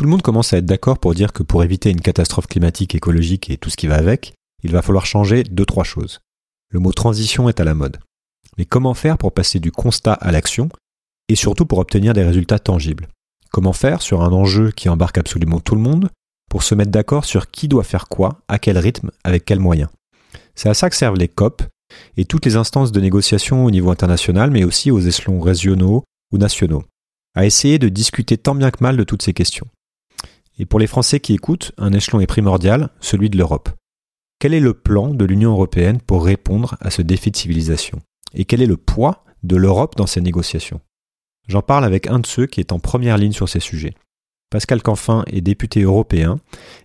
Tout le monde commence à être d'accord pour dire que pour éviter une catastrophe climatique, écologique et tout ce qui va avec, il va falloir changer deux, trois choses. Le mot transition est à la mode. Mais comment faire pour passer du constat à l'action et surtout pour obtenir des résultats tangibles? Comment faire sur un enjeu qui embarque absolument tout le monde pour se mettre d'accord sur qui doit faire quoi, à quel rythme, avec quels moyens? C'est à ça que servent les COP et toutes les instances de négociation au niveau international, mais aussi aux échelons régionaux ou nationaux, à essayer de discuter tant bien que mal de toutes ces questions. Et pour les Français qui écoutent, un échelon est primordial, celui de l'Europe. Quel est le plan de l'Union européenne pour répondre à ce défi de civilisation? Et quel est le poids de l'Europe dans ces négociations? J'en parle avec un de ceux qui est en première ligne sur ces sujets. Pascal Canfin est député européen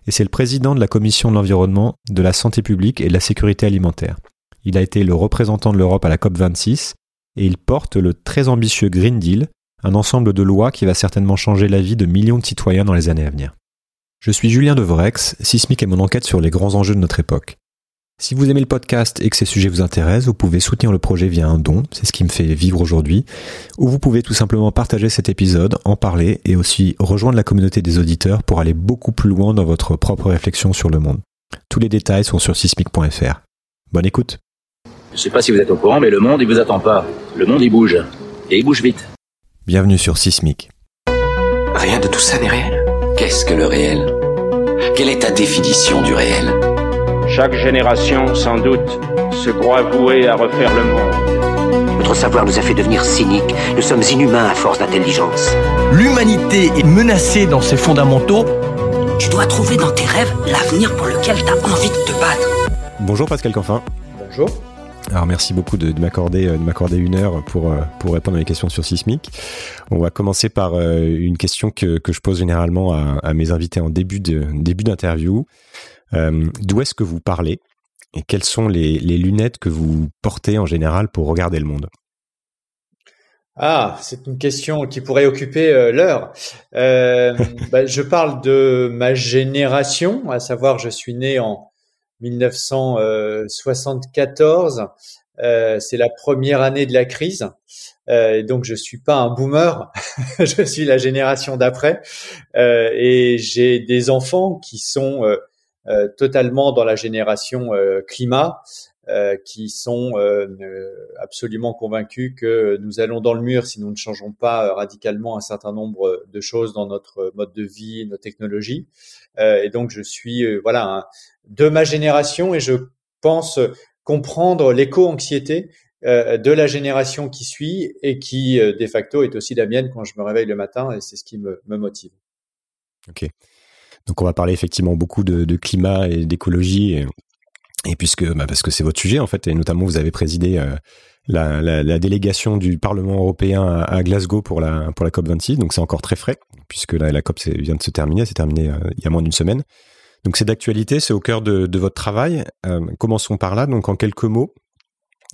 et c'est le président de la Commission de l'environnement, de la santé publique et de la sécurité alimentaire. Il a été le représentant de l'Europe à la COP26 et il porte le très ambitieux Green Deal, un ensemble de lois qui va certainement changer la vie de millions de citoyens dans les années à venir. Je suis Julien Devrex, Sismic est mon enquête sur les grands enjeux de notre époque. Si vous aimez le podcast et que ces sujets vous intéressent, vous pouvez soutenir le projet via un don, c'est ce qui me fait vivre aujourd'hui, ou vous pouvez tout simplement partager cet épisode, en parler et aussi rejoindre la communauté des auditeurs pour aller beaucoup plus loin dans votre propre réflexion sur le monde. Tous les détails sont sur sismic.fr. Bonne écoute. Je sais pas si vous êtes au courant, mais le monde il vous attend pas. Le monde il bouge. Et il bouge vite. Bienvenue sur Sismic. Rien de tout ça n'est réel. Qu'est-ce que le réel? Quelle est ta définition du réel? Chaque génération, sans doute, se croit vouée à refaire le monde. Notre savoir nous a fait devenir cyniques. Nous sommes inhumains à force d'intelligence. L'humanité est menacée dans ses fondamentaux. Tu dois trouver dans tes rêves l'avenir pour lequel tu as envie de te battre. Bonjour Pascal Canfin. Bonjour. Alors merci beaucoup de, m'accorder de m'accorder une heure pour euh, pour répondre à mes questions sur Sismic. On va commencer par euh, une question que, que je pose généralement à, à mes invités en début de début d'interview. Euh, d'où est-ce que vous parlez et quelles sont les, lunettes que vous portez en général pour regarder le monde? Ah, c'est une question qui pourrait occuper euh, l'heure. Euh, bah, je parle de ma génération, à savoir je suis né en 1974. c'est la première année de la crise. Euh, donc je suis pas un boomer, je suis la génération d'après. et j'ai des enfants qui sont euh, totalement dans la génération euh, climat, euh, qui sont absolument convaincus que nous allons dans le mur si nous ne changeons pas radicalement un certain nombre de choses dans notre mode de vie, nos technologies. et donc je suis voilà de ma génération et je pense comprendre l'éco-anxiété de la génération qui suit et qui de facto est aussi la mienne quand je me réveille le matin et c'est ce qui me, motive. Ok. Donc on va parler effectivement beaucoup de, climat et d'écologie, puisque bah, parce que c'est votre sujet en fait, et notamment vous avez présidé euh, la, délégation du Parlement européen à, Glasgow pour la pour la COP 26, donc c'est encore très frais puisque la, la COP vient de se terminer, c'est terminé euh, il y a moins d'une semaine. Donc c'est d'actualité, c'est au cœur de, votre travail. Euh, commençons par là, donc en quelques mots,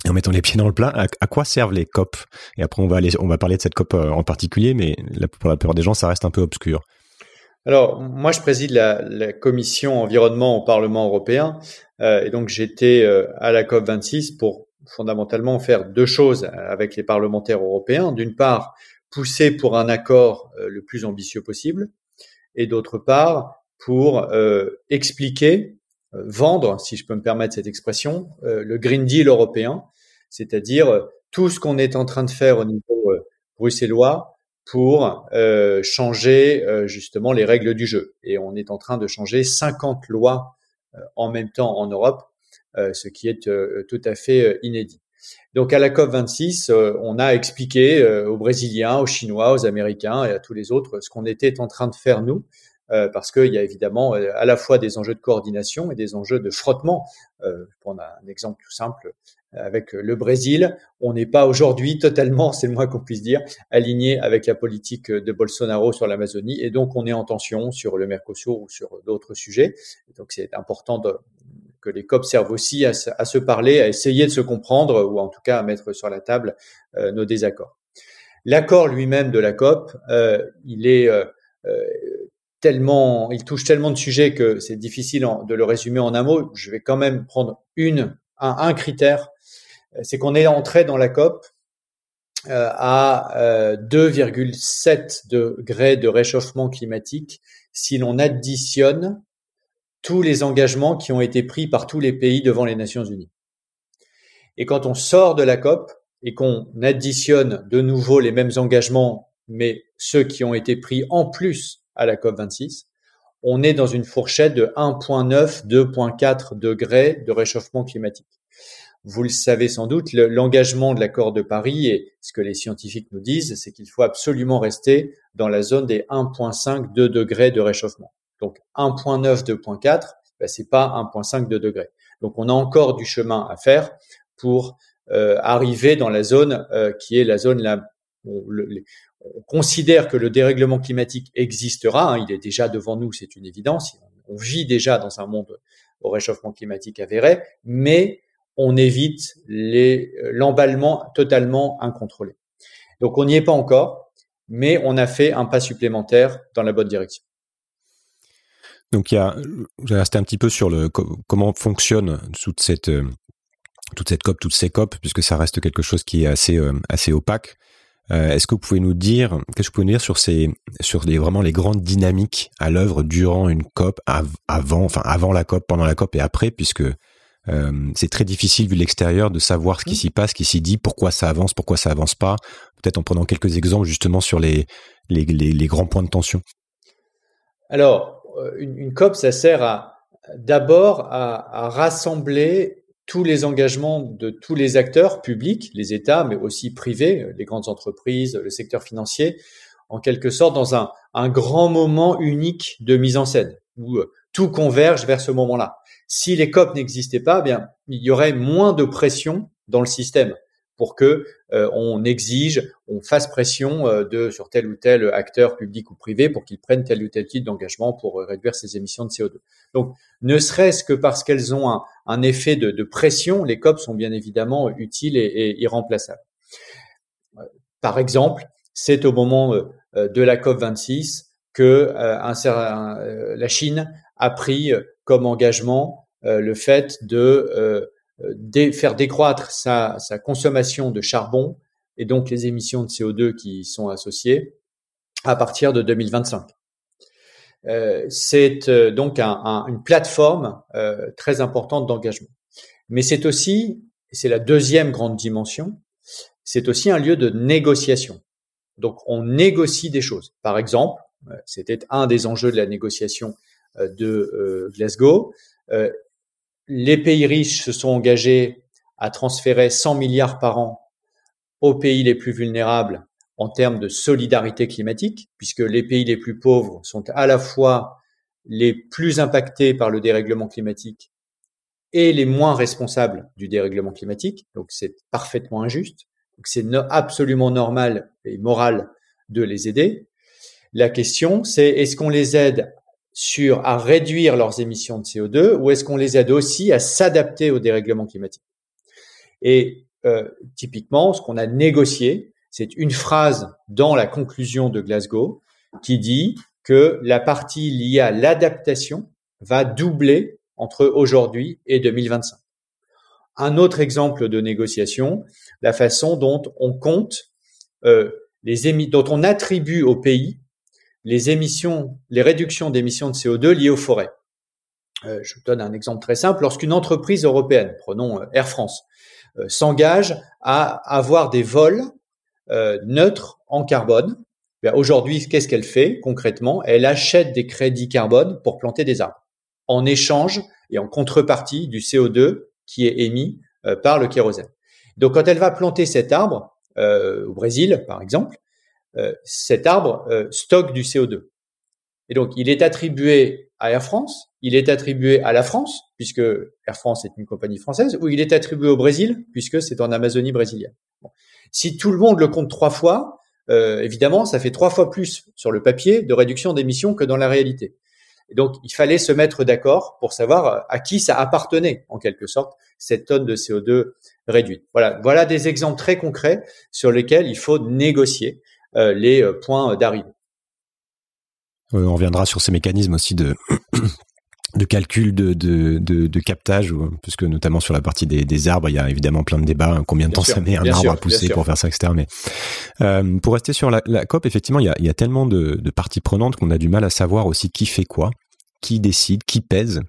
en mettant les pieds dans le plat, à, quoi servent les COP? Et après, on va aller, on va parler de cette COP en particulier, mais pour la plupart des gens, ça reste un peu obscur. Alors, moi, je préside la, la, commission environnement au Parlement européen, euh, et donc j'étais euh, à la COP 26 pour fondamentalement faire deux choses avec les parlementaires européens. D'une part, pousser pour un accord euh, le plus ambitieux possible, et d'autre part, pour expliquer, vendre, si je peux me permettre cette expression, le Green Deal européen, c'est-à-dire tout ce qu'on est en train de faire au niveau bruxellois pour euh, changer euh, justement les règles du jeu. Et on est en train de changer 50 lois euh, en même temps en Europe, ce qui est tout à fait inédit. Donc à la COP26, on a expliqué aux Brésiliens, aux Chinois, aux Américains et à tous les autres ce qu'on était en train de faire nous, parce qu'il y a évidemment à la fois des enjeux de coordination et des enjeux de frottement. pour prendre un exemple tout simple, avec le Brésil. On n'est pas aujourd'hui totalement, c'est le moins qu'on puisse dire, aligné avec la politique de Bolsonaro sur l'Amazonie. Et donc, on est en tension sur le Mercosur ou sur d'autres sujets. donc, c'est important de, que les COP servent aussi à, se parler, à essayer de se comprendre, ou en tout cas à mettre sur la table euh, nos désaccords. L'accord lui-même de la COP, euh, il est euh, tellement, il touche tellement de sujets que c'est difficile de le résumer en un mot. Je vais quand même prendre une, un, un critère c'est qu'on est entré dans la COP à 2,7 degrés de réchauffement climatique si l'on additionne tous les engagements qui ont été pris par tous les pays devant les Nations Unies. Et quand on sort de la COP et qu'on additionne de nouveau les mêmes engagements, mais ceux qui ont été pris en plus à la COP 26, on est dans une fourchette de 1,9, 2,4 degrés de réchauffement climatique. Vous le savez sans doute, l'engagement de l'accord de Paris et ce que les scientifiques nous disent, c'est qu'il faut absolument rester dans la zone des 1,5, 2 degrés de réchauffement. Donc 1.9, 2.4, ben, c'est pas 1.5, 2 degrés. Donc on a encore du chemin à faire pour euh, arriver dans la zone euh, qui est la zone là. On, on, considère que le dérèglement climatique existera. Hein, il est déjà devant nous, c'est une évidence. On vit déjà dans un monde au réchauffement climatique avéré, mais on évite l'emballement totalement incontrôlé. Donc on n'y est pas encore, mais on a fait un pas supplémentaire dans la bonne direction. Donc il y a, je vais rester un petit peu sur le comment fonctionne toute cette euh, toute cette COP, toutes ces COP, puisque ça reste quelque chose qui est assez euh, assez opaque. Euh, est-ce que vous pouvez nous dire, qu'est-ce que vous pouvez nous dire sur ces, sur les vraiment les grandes dynamiques à l'œuvre durant une COP, avant, enfin avant la COP, pendant la COP et après, puisque c'est très difficile vu l'extérieur de savoir ce qui s'y passe, ce qui s'y dit, pourquoi ça avance, pourquoi ça avance pas. Peut-être en prenant quelques exemples justement sur les les, les, les grands points de tension. Alors, euh, une, COP, ça sert à d'abord à, rassembler tous les engagements de tous les acteurs publics, les États, mais aussi privés, les grandes entreprises, le secteur financier, en quelque sorte dans un, un grand moment unique de mise en scène, où euh, tout converge vers ce moment-là. Si les COP n'existaient pas, eh bien, il y aurait moins de pression dans le système pour que euh, on exige, on fasse pression euh, de sur tel ou tel acteur public ou privé pour qu'il prenne tel ou tel type d'engagement pour euh, réduire ses émissions de CO2. Donc, ne serait-ce que parce qu'elles ont un, effet de, pression, les COP sont bien évidemment utiles et, irremplaçables. Par exemple, c'est au moment de la COP 26 que la Chine a pris comme engagement le fait de euh, faire décroître sa, consommation de charbon et donc les émissions de CO2 qui sont associées à partir de 2025. Euh, c'est euh, donc une plateforme très importante d'engagement. Mais c'est aussi, c'est la deuxième grande dimension, c'est aussi un lieu de négociation. Donc on négocie des choses. Par exemple, c'était un des enjeux de la négociation de Glasgow, les pays riches se sont engagés à transférer 100 milliards par an aux pays les plus vulnérables en termes de solidarité climatique, puisque les pays les plus pauvres sont à la fois les plus impactés par le dérèglement climatique et les moins responsables du dérèglement climatique. Donc c'est parfaitement injuste. C'est absolument normal et moral de les aider. La question, c'est est-ce qu'on les aide sur à réduire leurs émissions de CO2 ou est-ce qu'on les aide aussi à s'adapter au dérèglement climatique Et euh, typiquement, ce qu'on a négocié, c'est une phrase dans la conclusion de Glasgow qui dit que la partie liée à l'adaptation va doubler entre aujourd'hui et 2025. Un autre exemple de négociation, la façon dont on compte euh, les émis, dont on attribue aux pays les émissions, les réductions d'émissions de CO2 liées aux forêts. Euh, je vous donne un exemple très simple. Lorsqu'une entreprise européenne, prenons euh, Air France, euh, s'engage à avoir des vols neutres en carbone, ben, aujourd'hui, qu'est-ce qu'elle fait concrètement? Elle achète des crédits carbone pour planter des arbres, en échange et en contrepartie du CO2 qui est émis par le kérosène. Donc, quand elle va planter cet arbre, au Brésil par exemple, cet arbre euh, stocke du CO2. Et donc, il est attribué à Air France, il est attribué à la France, puisque Air France est une compagnie française, ou il est attribué au Brésil, puisque c'est en Amazonie brésilienne. Si tout le monde le compte trois fois, euh, évidemment, ça fait trois fois plus sur le papier de réduction d'émissions que dans la réalité. Et donc, il fallait se mettre d'accord pour savoir à qui ça appartenait, en quelque sorte, cette tonne de CO2 réduite. Voilà, voilà des exemples très concrets sur lesquels il faut négocier. Euh, les euh, points d'arrivée. on reviendra sur ces mécanismes aussi de de calcul de, de, de, de, captage, puisque notamment sur la partie des, des, arbres, il y a évidemment plein de débats, hein, combien de temps ça met un arbre à pousser pour faire ça, etc. Mais euh, pour rester sur la, la, COP, effectivement, il y a, il y a tellement de, de parties prenantes qu'on a du mal à savoir aussi qui fait quoi, qui décide, qui pèse.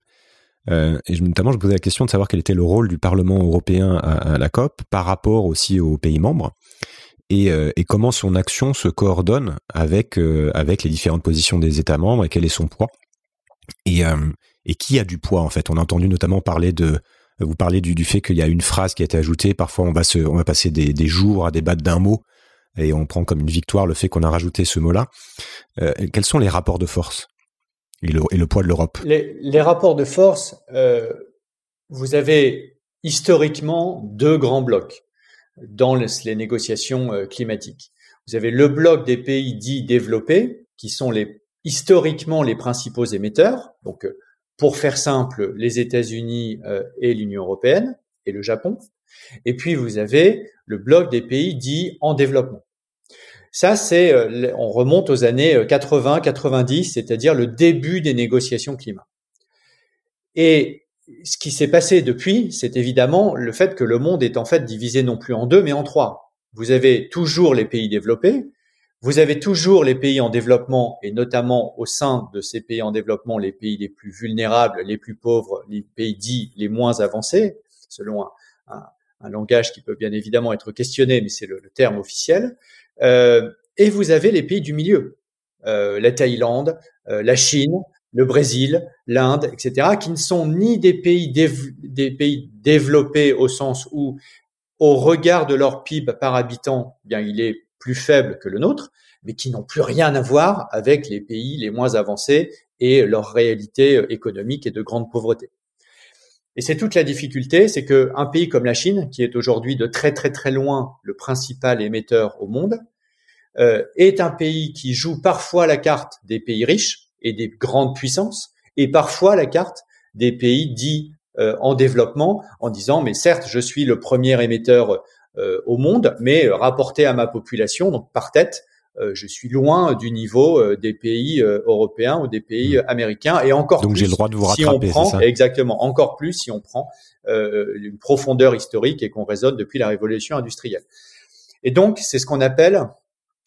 Euh, et notamment, je me posais la question de savoir quel était le rôle du Parlement européen à, à la COP par rapport aussi aux pays membres. Et, euh, et, comment son action se coordonne avec euh, avec les différentes positions des États membres et quel est son poids. Et, euh, et qui a du poids en fait? On a entendu notamment parler de vous parler du, du fait qu'il y a une phrase qui a été ajoutée. Parfois, on va se, on va passer des, des jours à débattre d'un mot et on prend comme une victoire le fait qu'on a rajouté ce mot-là. Euh, quels sont les rapports de force et le, et le poids de l'Europe? Les, les, rapports de force, euh, vous avez historiquement deux grands blocs dans les, négociations euh, climatiques. Vous avez le bloc des pays dits développés, qui sont les historiquement les principaux émetteurs, donc euh, pour faire simple, les États-Unis euh, et l'Union européenne et le Japon. Et puis vous avez le bloc des pays dits en développement. Ça, c'est, on remonte aux années 80-90, euh, c'est-à-dire le début des négociations climat. Et ce qui s'est passé depuis, c'est évidemment le fait que le monde est en fait divisé non plus en deux, mais en trois. Vous avez toujours les pays développés, vous avez toujours les pays en développement et notamment au sein de ces pays en développement, les pays les plus vulnérables, les plus pauvres, les pays dits les moins avancés, selon un, langage qui peut bien évidemment être questionné, mais c'est le, le, terme officiel. Euh, et vous avez les pays du milieu, euh, la Thaïlande, euh, la Chine, le Brésil, l'Inde, etc., qui ne sont ni des pays, des pays développés au sens où, au regard de leur PIB par habitant, eh bien il est plus faibles que le nôtre, mais qui n'ont plus rien à voir avec les pays les moins avancés et leur réalité économique et de grande pauvreté. Et c'est toute la difficulté, c'est que un pays comme la Chine, qui est aujourd'hui de très très très loin le principal émetteur au monde, euh, est un pays qui joue parfois la carte des pays riches et des grandes puissances, et parfois la carte des pays dits euh, en développement, en disant mais certes je suis le premier émetteur euh, au monde, mais euh, rapporté à ma population, donc par tête, euh, je suis loin du niveau des pays européens ou des pays mmh. américains et encore donc plus j'ai le droit de vous si rattraper, on prend ça? Exactement encore plus si on prend euh, une profondeur historique et qu'on raisonne depuis la révolution industrielle. Et donc c'est ce qu'on appelle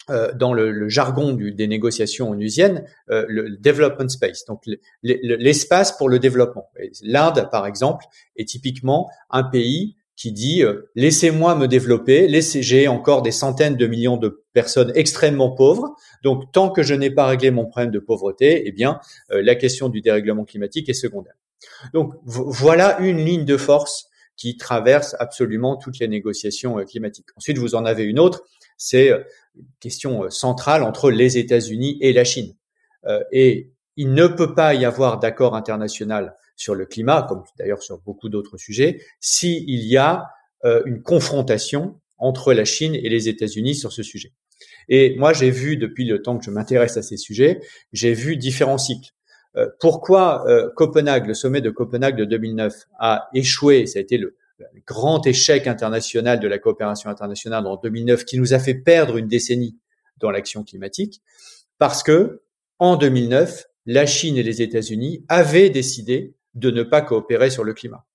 euh, dans le, le, jargon du, des négociations onusiennes, euh, le development space, donc l'espace pour le développement. L'Inde, par exemple, est typiquement un pays qui dit euh, laissez-moi me développer, laissez j'ai encore des centaines de millions de personnes extrêmement pauvres. Donc tant que je n'ai pas réglé mon problème de pauvreté, eh bien euh, la question du dérèglement climatique est secondaire. Donc voilà une ligne de force qui traverse absolument toutes les négociations euh, climatiques. Ensuite, vous en avez une autre, c'est une question centrale entre les États-Unis et la Chine. et il ne peut pas y avoir d'accord international sur le climat, comme d'ailleurs sur beaucoup d'autres sujets, s'il y a euh, une confrontation entre la Chine et les États-Unis sur ce sujet. Et moi, j'ai vu depuis le temps que je m'intéresse à ces sujets, j'ai vu différents cycles. Euh, pourquoi euh, Copenhague, le sommet de Copenhague de 2009, a échoué Ça a été le grand échec international de la coopération internationale en 2009, qui nous a fait perdre une décennie dans l'action climatique, parce que en 2009, la Chine et les États-Unis avaient décidé de ne pas coopérer sur le climat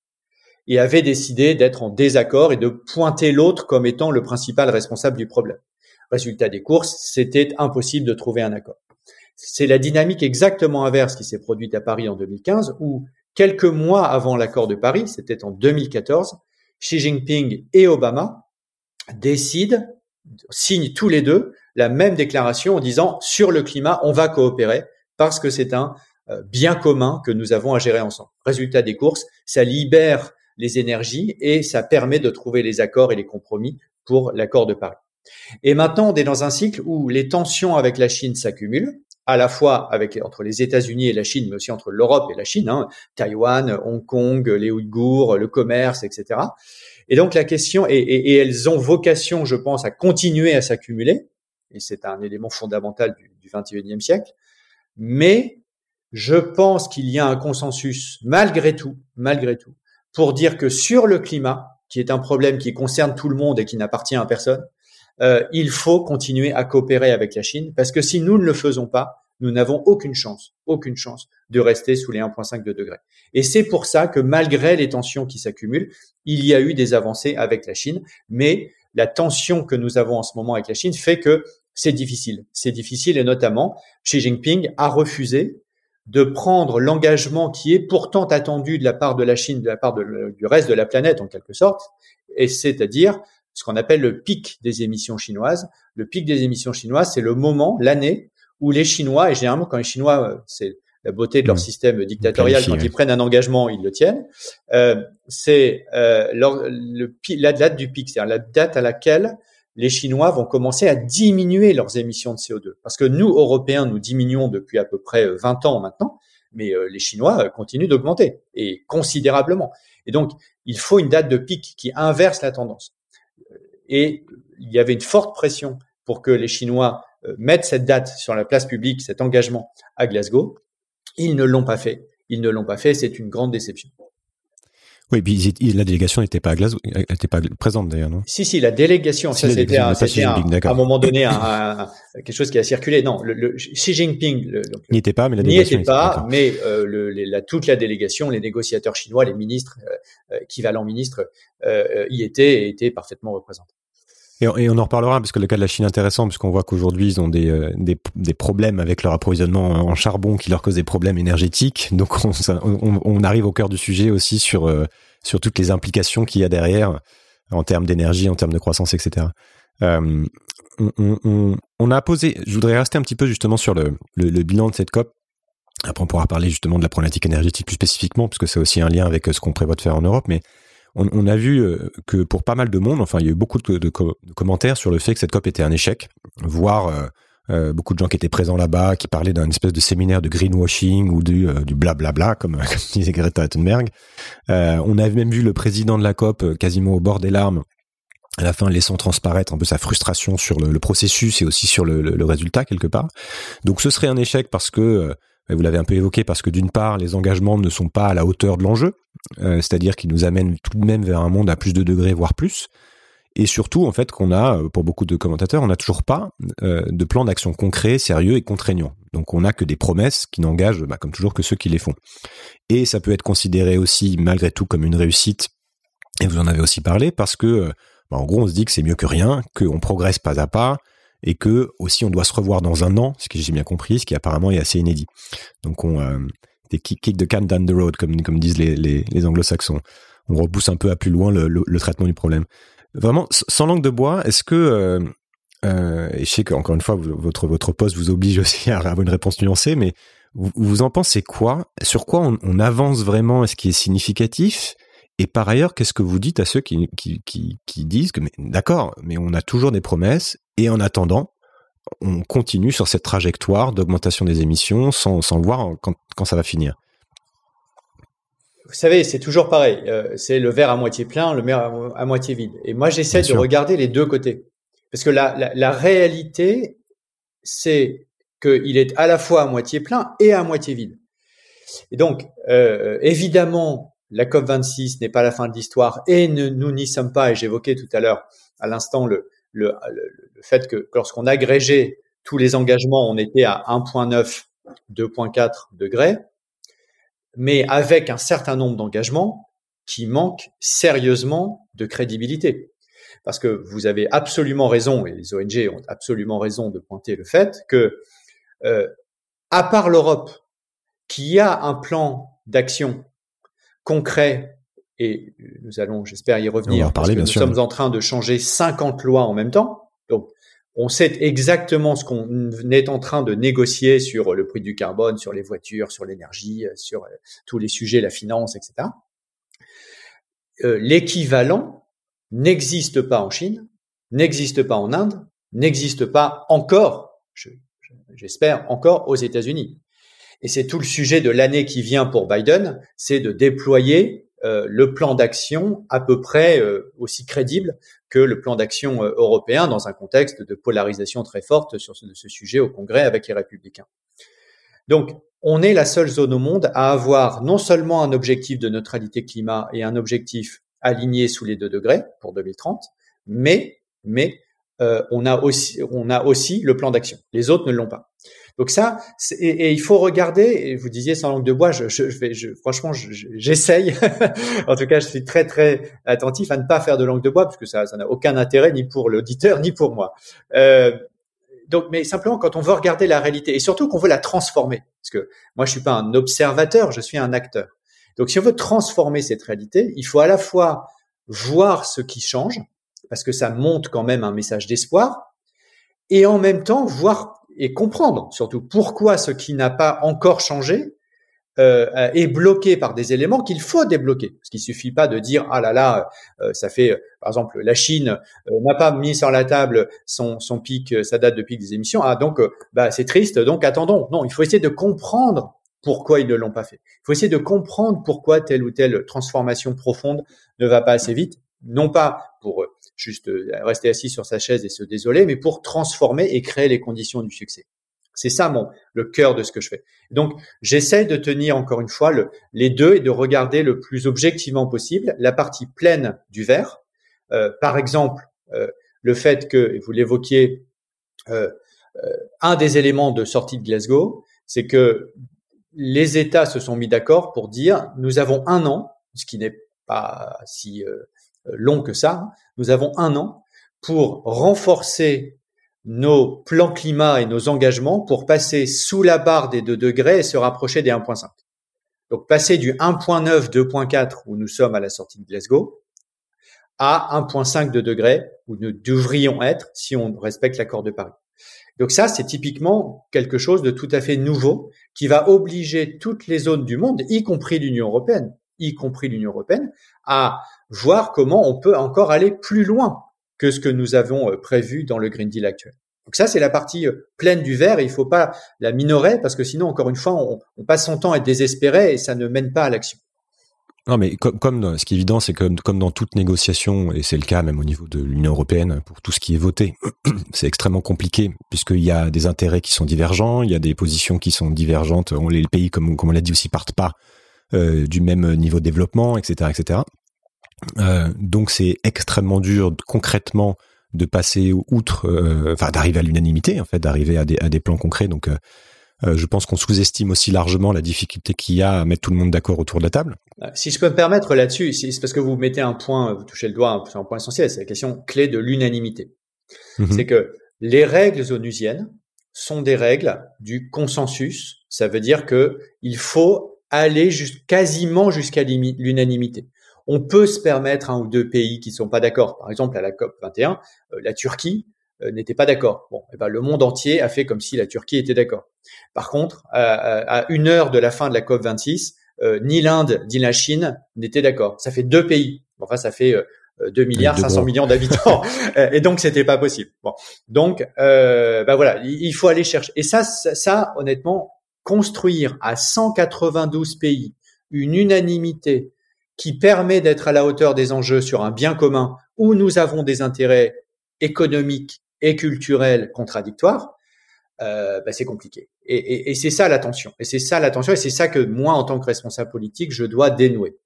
et avait décidé d'être en désaccord et de pointer l'autre comme étant le principal responsable du problème. Résultat des courses, c'était impossible de trouver un accord. C'est la dynamique exactement inverse qui s'est produite à Paris en 2015 où quelques mois avant l'accord de Paris, c'était en 2014, Xi Jinping et Obama décident, signent tous les deux la même déclaration en disant sur le climat, on va coopérer parce que c'est un euh, bien commun que nous avons à gérer ensemble. Résultat des courses, ça libère les énergies et ça permet de trouver les accords et les compromis pour l'accord de Paris. Et maintenant, on est dans un cycle où les tensions avec la Chine s'accumulent, à la fois avec entre les États-Unis et la Chine, mais aussi entre l'Europe et la Chine, hein, Taïwan, Hong Kong, les Ouïghours, le commerce, etc. Et donc la question, et, elles ont vocation, je pense, à continuer à s'accumuler, et c'est un élément fondamental du, du 21e siècle, mais je pense qu'il y a un consensus malgré tout, malgré tout, pour dire que sur le climat, qui est un problème qui concerne tout le monde et qui n'appartient à personne, euh, il faut continuer à coopérer avec la Chine parce que si nous ne le faisons pas, nous n'avons aucune chance, aucune chance de rester sous les 1,5 degrés. Et c'est pour ça que malgré les tensions qui s'accumulent, il y a eu des avancées avec la Chine, mais la tension que nous avons en ce moment avec la Chine fait que c'est difficile. C'est difficile et notamment Xi Jinping a refusé de prendre l'engagement qui est pourtant attendu de la part de la Chine, de la part du reste de la planète en quelque sorte, et c'est-à-dire ce qu'on appelle le pic des émissions chinoises. Le pic des émissions chinoises, c'est le moment, l'année où les Chinois, et généralement quand les Chinois, euh, c'est la beauté de leur mmh. système dictatorial, quand ils prennent un engagement, ils le tiennent, euh, c'est euh, le, la date du pic, c'est-à-dire la date à laquelle les Chinois vont commencer à diminuer leurs émissions de CO2. Parce que nous, Européens, nous diminuons depuis à peu près 20 ans maintenant, mais les Chinois continuent d'augmenter, et considérablement. Et donc, il faut une date de pic qui inverse la tendance. Et il y avait une forte pression pour que les Chinois euh, mettre cette date sur la place publique, cet engagement à Glasgow. Ils ne l'ont pas fait. Ils ne l'ont pas fait. C'est une grande déception. Oui, puis la délégation n'était pas à Glasgow, elle n'était pas présente d'ailleurs, non? Si, si, la délégation, ça c'était à un moment donné un, quelque chose qui a circulé. Non, le, Xi Jinping n'y était pas, mais la délégation n'y était pas, mais euh, le, la, toute la délégation, les négociateurs chinois, les ministres, euh, équivalents ministres, euh, y étaient et étaient parfaitement représentés. Et, on en reparlera parce que le cas de la Chine est intéressant puisqu'on voit qu'aujourd'hui ils ont des, euh, des, problèmes avec leur approvisionnement en charbon qui leur cause des problèmes énergétiques. Donc on, arrive au cœur du sujet aussi sur euh, sur toutes les implications qu'il y a derrière en termes d'énergie, en termes de croissance, etc. Euh, on, a posé. Je voudrais rester un petit peu justement sur le, le, le bilan de cette COP. Après, on pourra parler justement de la problématique énergétique plus spécifiquement, puisque c'est aussi un lien avec ce qu'on prévoit de faire en Europe. Mais on, a vu euh, que pour pas mal de monde, enfin, il y a eu beaucoup de, commentaires sur le fait que cette COP était un échec, voire euh, euh, beaucoup de gens qui étaient présents là-bas, qui parlaient d'un espèce de séminaire de greenwashing ou du, blablabla, comme, disait Greta Thunberg. on a même vu le président de la COP quasiment au bord des larmes à la fin laissant transparaître un peu sa frustration sur le, processus et aussi sur le, résultat quelque part. Donc ce serait un échec parce que vous l'avez un peu évoqué parce que d'une part, les engagements ne sont pas à la hauteur de l'enjeu, euh, c'est-à-dire qu'ils nous amènent tout de même vers un monde à plus de degrés, voire plus. Et surtout, en fait, qu'on a, euh, pour beaucoup de commentateurs, on n'a toujours pas euh, de plan d'action concret, sérieux et contraignant. Donc, on n'a que des promesses qui n'engagent, bah, comme toujours, que ceux qui les font. Et ça peut être considéré aussi, malgré tout, comme une réussite. Et vous en avez aussi parlé, parce que, bah, en gros, on se dit que c'est mieux que rien, qu'on progresse pas à pas, et que aussi on doit se revoir dans un an, ce que j'ai bien compris, ce qui apparemment est assez inédit. Donc on euh, des kick, kick the can down the road comme comme disent les, les, les anglo-saxons. On repousse un peu à plus loin le, le, traitement du problème. Vraiment, sans langue de bois, est-ce que euh, euh, et je sais qu'encore une fois votre votre poste vous oblige aussi à avoir une réponse nuancée, mais vous, vous en pensez quoi? Sur quoi on, on avance vraiment? Est-ce qui est significatif? Et par ailleurs, qu'est-ce que vous dites à ceux qui, qui, qui, qui disent que, d'accord, mais on a toujours des promesses, et en attendant, on continue sur cette trajectoire d'augmentation des émissions sans, sans voir quand, quand ça va finir? Vous savez, c'est toujours pareil. Euh, c'est le verre à moitié plein, le verre à, moitié vide. Et moi, j'essaie de regarder les deux côtés. Parce que la, la, la réalité, c'est qu'il est à la fois à moitié plein et à moitié vide. Et donc, euh, évidemment, la COP26 n'est pas la fin de l'histoire et nous n'y sommes pas. Et j'évoquais tout à l'heure, à l'instant, le, fait que lorsqu'on agrégait tous les engagements, on était à 1.9, 2.4 degrés, mais avec un certain nombre d'engagements qui manquent sérieusement de crédibilité. Parce que vous avez absolument raison, et les ONG ont absolument raison de pointer le fait que, euh, à part l'Europe, qui a un plan d'action concret et nous allons, j'espère, y revenir. parce que nous sommes en train de changer 50 lois en même temps. Donc, on sait exactement ce qu'on est en train de négocier sur le prix du carbone, sur les voitures, sur l'énergie, sur tous les sujets, la finance, etc. Euh, l'équivalent n'existe pas en Chine, n'existe pas en Inde, n'existe pas encore, j'espère, encore aux États-Unis. Et c'est tout le sujet de l'année qui vient pour Biden, c'est de déployer euh, le plan d'action à peu près euh, aussi crédible que le plan d'action euh, européen dans un contexte de polarisation très forte sur ce, sujet au Congrès avec les républicains. Donc, on est la seule zone au monde à avoir non seulement un objectif de neutralité climat et un objectif aligné sous les deux degrés pour 2030, mais, mais euh, on a aussi on a aussi le plan d'action. Les autres ne l'ont pas. Donc ça, et, il faut regarder. Et vous disiez sans langue de bois, je, je, vais, je, franchement, j'essaye. en tout cas, je suis très très attentif à ne pas faire de langue de bois parce que ça, ça n'a aucun intérêt ni pour l'auditeur ni pour moi. Euh, donc, mais simplement quand on veut regarder la réalité et surtout qu'on veut la transformer, parce que moi je suis pas un observateur, je suis un acteur. Donc, si on veut transformer cette réalité, il faut à la fois voir ce qui change, parce que ça montre quand même un message d'espoir, et en même temps voir et comprendre surtout pourquoi ce qui n'a pas encore changé euh, est bloqué par des éléments qu'il faut débloquer. Parce qu'il suffit pas de dire ah là là, euh, ça fait par exemple la Chine euh, n'a pas mis sur la table son, son pic, sa date de pic des émissions. Ah donc bah c'est triste, donc attendons. Non, il faut essayer de comprendre pourquoi ils ne l'ont pas fait. Il faut essayer de comprendre pourquoi telle ou telle transformation profonde ne va pas assez vite, non pas pour juste rester assis sur sa chaise et se désoler, mais pour transformer et créer les conditions du succès. C'est ça mon le cœur de ce que je fais. Donc j'essaie de tenir encore une fois le, les deux et de regarder le plus objectivement possible la partie pleine du verre. Euh, par exemple, euh, le fait que vous l'évoquiez, euh, un des éléments de sortie de Glasgow, c'est que les États se sont mis d'accord pour dire nous avons un an, ce qui n'est pas si long que ça, hein, nous avons un an pour renforcer nos plans climat et nos engagements pour passer sous la barre des 2 degrés et se rapprocher des 1.5. Donc passer du 1.9, 2.4 où nous sommes à la sortie de Glasgow à 1.5 de degrés où nous devrions être si on respecte l'accord de Paris. Donc ça, c'est typiquement quelque chose de tout à fait nouveau qui va obliger toutes les zones du monde, y compris l'Union européenne, y compris l'Union européenne, à voir comment on peut encore aller plus loin que ce que nous avons euh, prévu dans le Green Deal actuel. Donc ça, c'est la partie euh, pleine du verre il faut pas la minorer parce que sinon, encore une fois, on, passe son temps à être désespéré et ça ne mène pas à l'action. Non, mais comme, comme ce qui est évident, c'est que comme dans toute négociation, et c'est le cas même au niveau de l'Union européenne pour tout ce qui est voté, c'est extrêmement compliqué puisqu'il y a des intérêts qui sont divergents, il y a des positions qui sont divergentes. les pays, comme, on l'a dit aussi, partent pas euh, du même niveau de développement, etc., etc. Euh, donc c'est extrêmement dur concrètement de passer outre, euh, enfin d'arriver à l'unanimité en fait, d'arriver à des, à des plans concrets. Donc euh, je pense qu'on sous-estime aussi largement la difficulté qu'il y a à mettre tout le monde d'accord autour de la table. Si je peux me permettre là-dessus, c'est parce que vous mettez un point, vous touchez le doigt, c'est un point essentiel, c'est la question clé de l'unanimité. Mhm. C'est que les règles onusiennes sont des règles du consensus. Ça veut dire que il faut aller quasiment jusqu'à l'unanimité on peut se permettre un ou deux pays qui ne sont pas d'accord. Par exemple, à la COP 21, euh, la Turquie euh, n'était pas d'accord. Bon, eh ben, le monde entier a fait comme si la Turquie était d'accord. Par contre, à, une heure de la fin de la COP 26, euh, ni l'Inde ni la Chine n'étaient d'accord. Ça fait deux pays. Enfin, ça fait 2 milliards 500 millions d'habitants et donc c'était pas possible. Bon, donc euh, ben voilà, il faut aller chercher. Et ça, ça, ça, honnêtement, construire à 192 pays une unanimité qui permet d'être à la hauteur des enjeux sur un bien commun où nous avons des intérêts économiques et culturels contradictoires, euh, bah, c'est compliqué. Et, c'est ça l'attention. Et c'est ça l'attention. Et c'est ça que moi, en tant que responsable politique, je dois dénouer.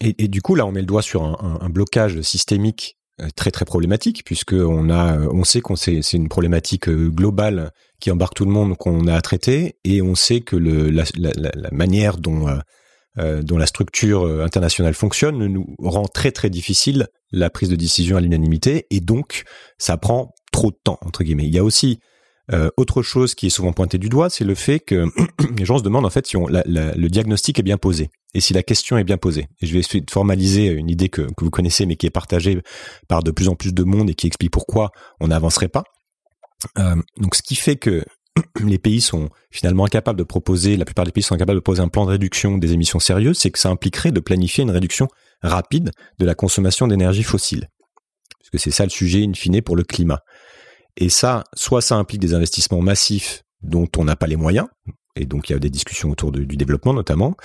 Et, du coup, là, on met le doigt sur un, blocage systémique euh, très très problématique puisque on a, on sait qu'on c'est une problématique euh, globale qui embarque tout le monde qu'on a à traiter et on sait que la, manière dont euh, dont la structure euh, internationale fonctionne nous rend très très difficile la prise de décision à l'unanimité et donc ça prend trop de temps entre guillemets. Il y a aussi euh, autre chose qui est souvent pointée du doigt, c'est le fait que les gens se demandent en fait si on, le diagnostic est bien posé et si la question est bien posée. Et je vais essayer de formaliser une idée que, que vous connaissez mais qui est partagée par de plus en plus de monde et qui explique pourquoi on n'avancerait pas. Euh, donc ce qui fait que les pays sont finalement incapables de proposer, la plupart des pays sont incapables de proposer un plan de réduction des émissions sérieuses, c'est que ça impliquerait de planifier une réduction rapide de la consommation d'énergie fossile. Parce que c'est ça le sujet in fine pour le climat. Et ça, soit ça implique des investissements massifs dont on n'a pas les moyens, et donc il y a des discussions autour du développement notamment,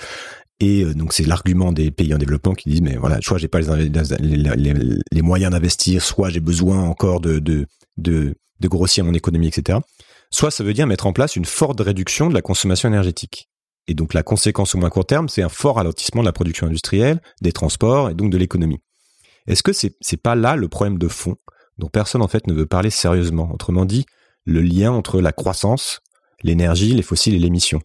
et euh, donc c'est l'argument des pays en développement qui disent mais voilà, soit j'ai pas les, moyens d'investir, soit j'ai besoin encore de grossir mon économie, etc soit ça veut dire mettre en place une forte réduction de la consommation énergétique. Et donc la conséquence au moins court terme, c'est un fort ralentissement de la production industrielle, des transports et donc de l'économie. Est-ce que c'est c'est pas là le problème de fond dont personne en fait ne veut parler sérieusement? Autrement dit, le lien entre la croissance, l'énergie, les fossiles et l'émission.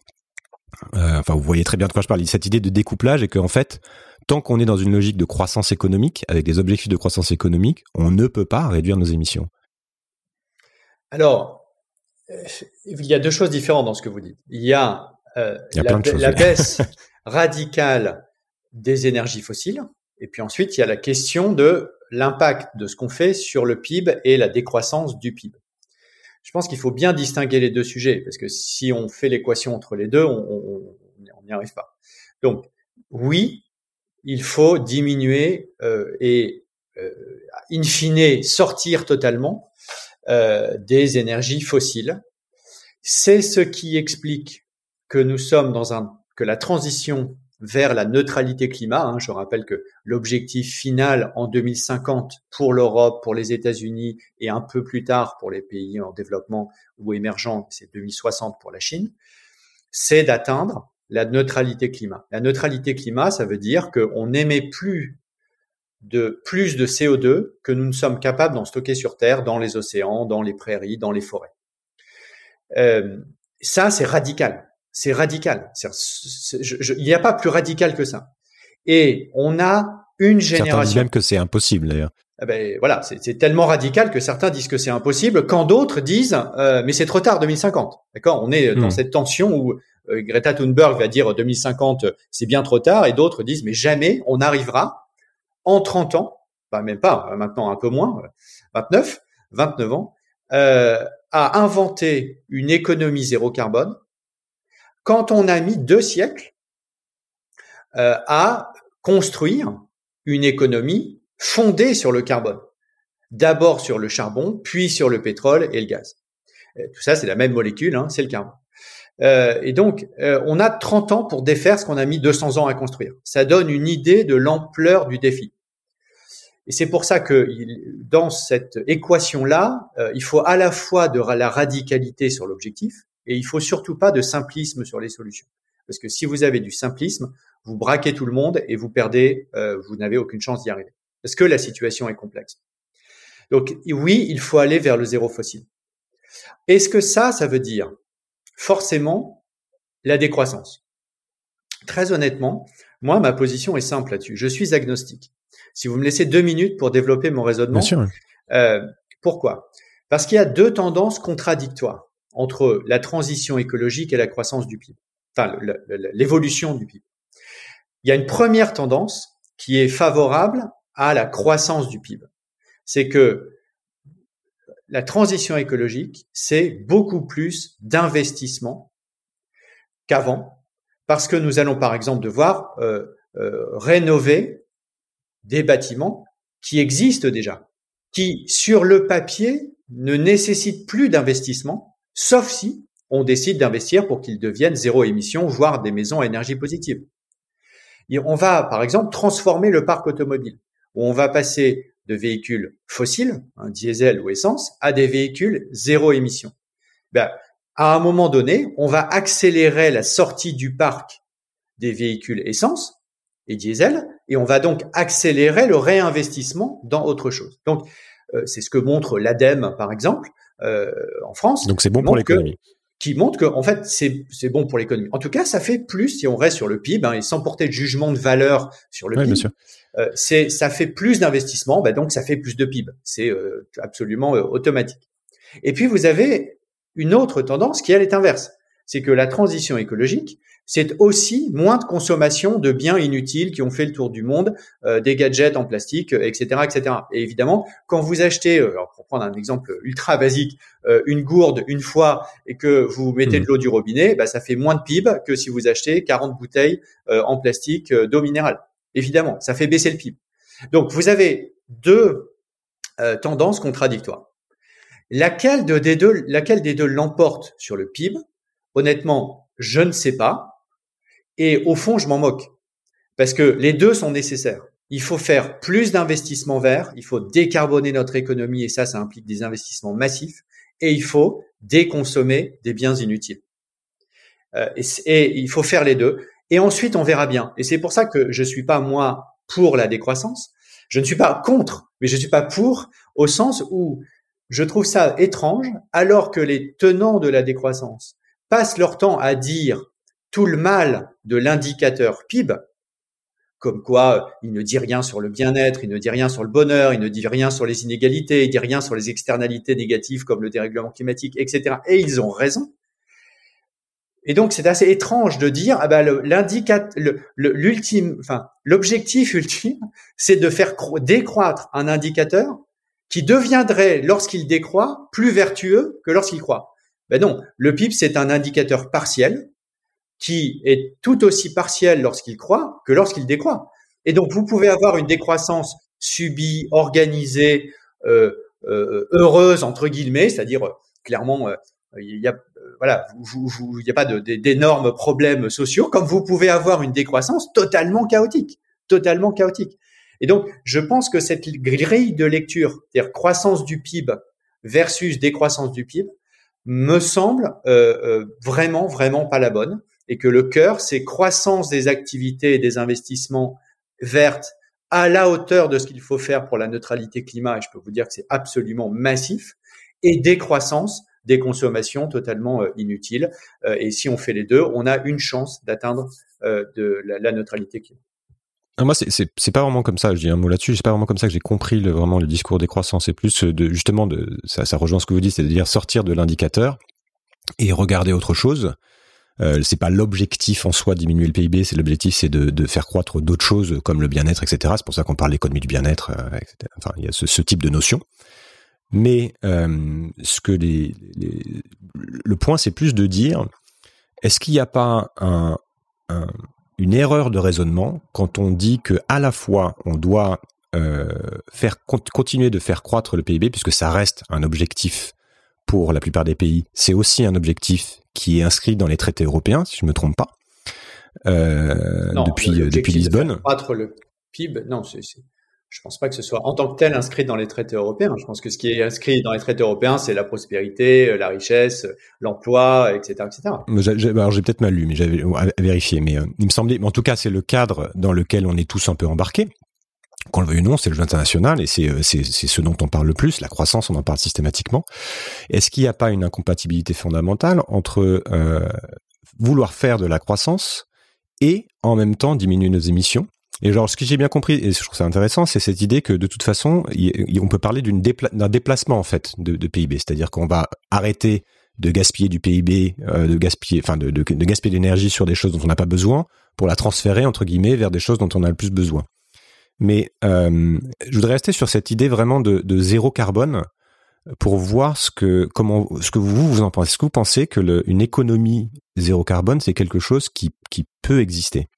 Euh, enfin, vous voyez très bien de quoi je parle. Cette idée de découplage et qu'en fait, tant qu'on est dans une logique de croissance économique, avec des objectifs de croissance économique, on ne peut pas réduire nos émissions. Alors, il y a deux choses différentes dans ce que vous dites. Il y a, euh, la, baisse radicale des énergies fossiles, et puis ensuite il y a la question de l'impact de ce qu'on fait sur le PIB et la décroissance du PIB. Je pense qu'il faut bien distinguer les deux sujets, parce que si on fait l'équation entre les deux, on n'y arrive pas. Donc, oui, il faut diminuer euh, et, euh, in fine, sortir totalement euh, des énergies fossiles. C'est ce qui explique que nous sommes dans un que la transition vers la neutralité climat. Hein, je rappelle que l'objectif final en 2050 pour l'Europe, pour les États-Unis et un peu plus tard pour les pays en développement ou émergents, c'est 2060 pour la Chine, c'est d'atteindre la neutralité climat. La neutralité climat, ça veut dire qu'on n'émet plus de plus de CO2 que nous ne sommes capables d'en stocker sur Terre, dans les océans, dans les prairies, dans les forêts. Euh, ça, c'est radical. C'est radical. il n'y a pas plus radical que ça. Et on a une génération. Certains disent même que c'est impossible d'ailleurs. Eh ben voilà, c'est tellement radical que certains disent que c'est impossible, quand d'autres disent euh, mais c'est trop tard 2050. D'accord? On est dans hmm. cette tension où euh, Greta Thunberg va dire 2050 c'est bien trop tard et d'autres disent mais jamais on arrivera en 30 ans, pas même pas maintenant un peu moins, 29, 29 ans, euh, à inventer une économie zéro carbone quand on a mis deux siècles euh, à construire une économie fondée sur le carbone. D'abord sur le charbon, puis sur le pétrole et le gaz. Euh, tout ça, c'est la même molécule, hein, c'est le carbone. Euh, et donc, euh, on a 30 ans pour défaire ce qu'on a mis 200 ans à construire. Ça donne une idée de l'ampleur du défi. Et c'est pour ça que dans cette équation-là, euh, il faut à la fois de la radicalité sur l'objectif et il faut surtout pas de simplisme sur les solutions. Parce que si vous avez du simplisme, vous braquez tout le monde et vous perdez, vous n'avez aucune chance d'y arriver. Parce que la situation est complexe. Donc oui, il faut aller vers le zéro fossile. Est-ce que ça, ça veut dire forcément la décroissance? Très honnêtement, moi, ma position est simple là-dessus. Je suis agnostique. Si vous me laissez deux minutes pour développer mon raisonnement, euh, pourquoi? Parce qu'il y a deux tendances contradictoires entre la transition écologique et la croissance du PIB, enfin l'évolution du PIB. Il y a une première tendance qui est favorable à la croissance du PIB. C'est que la transition écologique, c'est beaucoup plus d'investissement qu'avant, parce que nous allons par exemple devoir euh, euh, rénover des bâtiments qui existent déjà, qui sur le papier ne nécessitent plus d'investissement, sauf si on décide d'investir pour qu'ils deviennent zéro émission, voire des maisons à énergie positive. On va par exemple transformer le parc automobile, où on va passer de véhicules fossiles, un diesel ou essence, à des véhicules zéro émission. Ben, à un moment donné, on va accélérer la sortie du parc des véhicules essence et diesel, et on va donc accélérer le réinvestissement dans autre chose. Donc, euh, c'est ce que montre l'ADEME, par exemple, euh, en France. Donc, c'est bon pour l'économie qui montre que en fait c'est bon pour l'économie. En tout cas, ça fait plus si on reste sur le PIB hein, et sans porter de jugement de valeur sur le PIB. Euh, c'est ça fait plus d'investissement, bah donc ça fait plus de PIB. C'est euh, absolument euh, automatique. Et puis vous avez une autre tendance qui elle est inverse, c'est que la transition écologique, c'est aussi moins de consommation de biens inutiles qui ont fait le tour du monde, euh, des gadgets en plastique, etc., etc. Et évidemment, quand vous achetez, euh, pour prendre un exemple ultra basique, euh, une gourde une fois et que vous mettez mmh. de l'eau du robinet, bah, ça fait moins de PIB que si vous achetez 40 bouteilles en plastique d'eau minérale. Évidemment, ça fait baisser le PIB. Donc, vous avez deux tendances contradictoires. Laquelle, de, des deux, laquelle des deux l'emporte sur le PIB Honnêtement, je ne sais pas. Et au fond, je m'en moque. Parce que les deux sont nécessaires. Il faut faire plus d'investissements verts, il faut décarboner notre économie et ça, ça implique des investissements massifs. Et il faut déconsommer des biens inutiles. Euh, et, il faut faire les deux. Et ensuite, on verra bien. Et c'est pour ça que je suis pas moi pour la décroissance, Je ne suis pas contre, mais je ne suis pas pour, au sens où je trouve ça étrange, alors que les tenants de la décroissance passent leur temps à dire tout le mal de l'indicateur PIB, comme quoi il ne dit rien sur le bien-être, il ne dit rien sur le bonheur, il ne dit rien sur les inégalités, il dit rien sur les externalités négatives comme le dérèglement climatique, etc. Et ils ont raison. Et donc c'est assez étrange de dire ah l'indicateur, l'ultime, enfin l'objectif ultime, c'est de faire décroître un indicateur qui deviendrait lorsqu'il décroît plus vertueux que lorsqu'il croît. Ben non, le PIB c'est un indicateur partiel qui est tout aussi partiel lorsqu'il croît que lorsqu'il décroît. Et donc, vous pouvez avoir une décroissance subie, organisée, euh, euh, heureuse entre guillemets, c'est-à-dire euh, clairement, il y a voilà, il n'y a pas d'énormes problèmes sociaux, comme vous pouvez avoir une décroissance totalement chaotique, totalement chaotique. Et donc, je pense que cette grille de lecture, c'est-à-dire croissance du PIB versus décroissance du PIB, me semble vraiment, vraiment pas la bonne et que le cœur, c'est croissance des activités et des investissements vertes à la hauteur de ce qu'il faut faire pour la neutralité climat, et je peux vous dire que c'est absolument massif, et décroissance des consommations totalement euh, inutiles. Euh, et si on fait les deux, on a une chance d'atteindre euh, de la, neutralité climat. Moi, c'est, pas vraiment comme ça. Je dis un mot là-dessus. C'est pas vraiment comme ça que j'ai compris le, vraiment le discours des croissances. C'est plus de justement de ça, ça rejoint ce que vous dites, c'est-à-dire sortir de l'indicateur et regarder autre chose. Euh, c'est pas l'objectif en soi diminuer le PIB, c'est l'objectif c'est de, de, faire croître d'autres choses comme le bien-être, etc. C'est pour ça qu'on parle d'économie du bien-être, euh, etc. Enfin, il y a ce, ce type de notion. Mais euh, ce que les, le point, c'est plus de dire est-ce qu'il n'y a pas un, un, une erreur de raisonnement quand on dit que à la fois on doit euh, faire continuer de faire croître le PIB puisque ça reste un objectif pour la plupart des pays, c'est aussi un objectif qui est inscrit dans les traités européens, si je ne me trompe pas, euh, depuis, depuis Lisbonne. Croître le PIB, non, c'est, je pense pas que ce soit en tant que tel inscrit dans les traités européens. Je pense que ce qui est inscrit dans les traités européens, c'est la prospérité, la richesse, l'emploi, etc., etc. J'ai, alors j'ai peut-être mal lu, mais j'avais vérifié. Mais euh, il me semblait, en tout cas, c'est le cadre dans lequel on est tous un peu embarqués qu'on le veuille ou non, c'est le jeu international et euh, c'est c'est ce dont on parle le plus. La croissance, on en parle systématiquement. Est-ce qu'il n'y a pas une incompatibilité fondamentale entre euh, vouloir faire de la croissance et en même temps diminuer nos émissions? Et genre, ce que j'ai bien compris, et je trouve ça intéressant, c'est cette idée que de toute façon, on peut parler d'un déplacement en fait de, PIB, c'est-à-dire qu'on va arrêter de gaspiller du PIB, euh, de gaspiller, enfin de, de, de gaspiller l'énergie sur des choses dont on n'a pas besoin, pour la transférer entre guillemets vers des choses dont on a le plus besoin. Mais euh, je voudrais rester sur cette idée vraiment de, zéro carbone pour voir ce que comment ce que vous vous en pensez. Est-ce que vous pensez que une économie zéro carbone c'est quelque chose qui peut exister?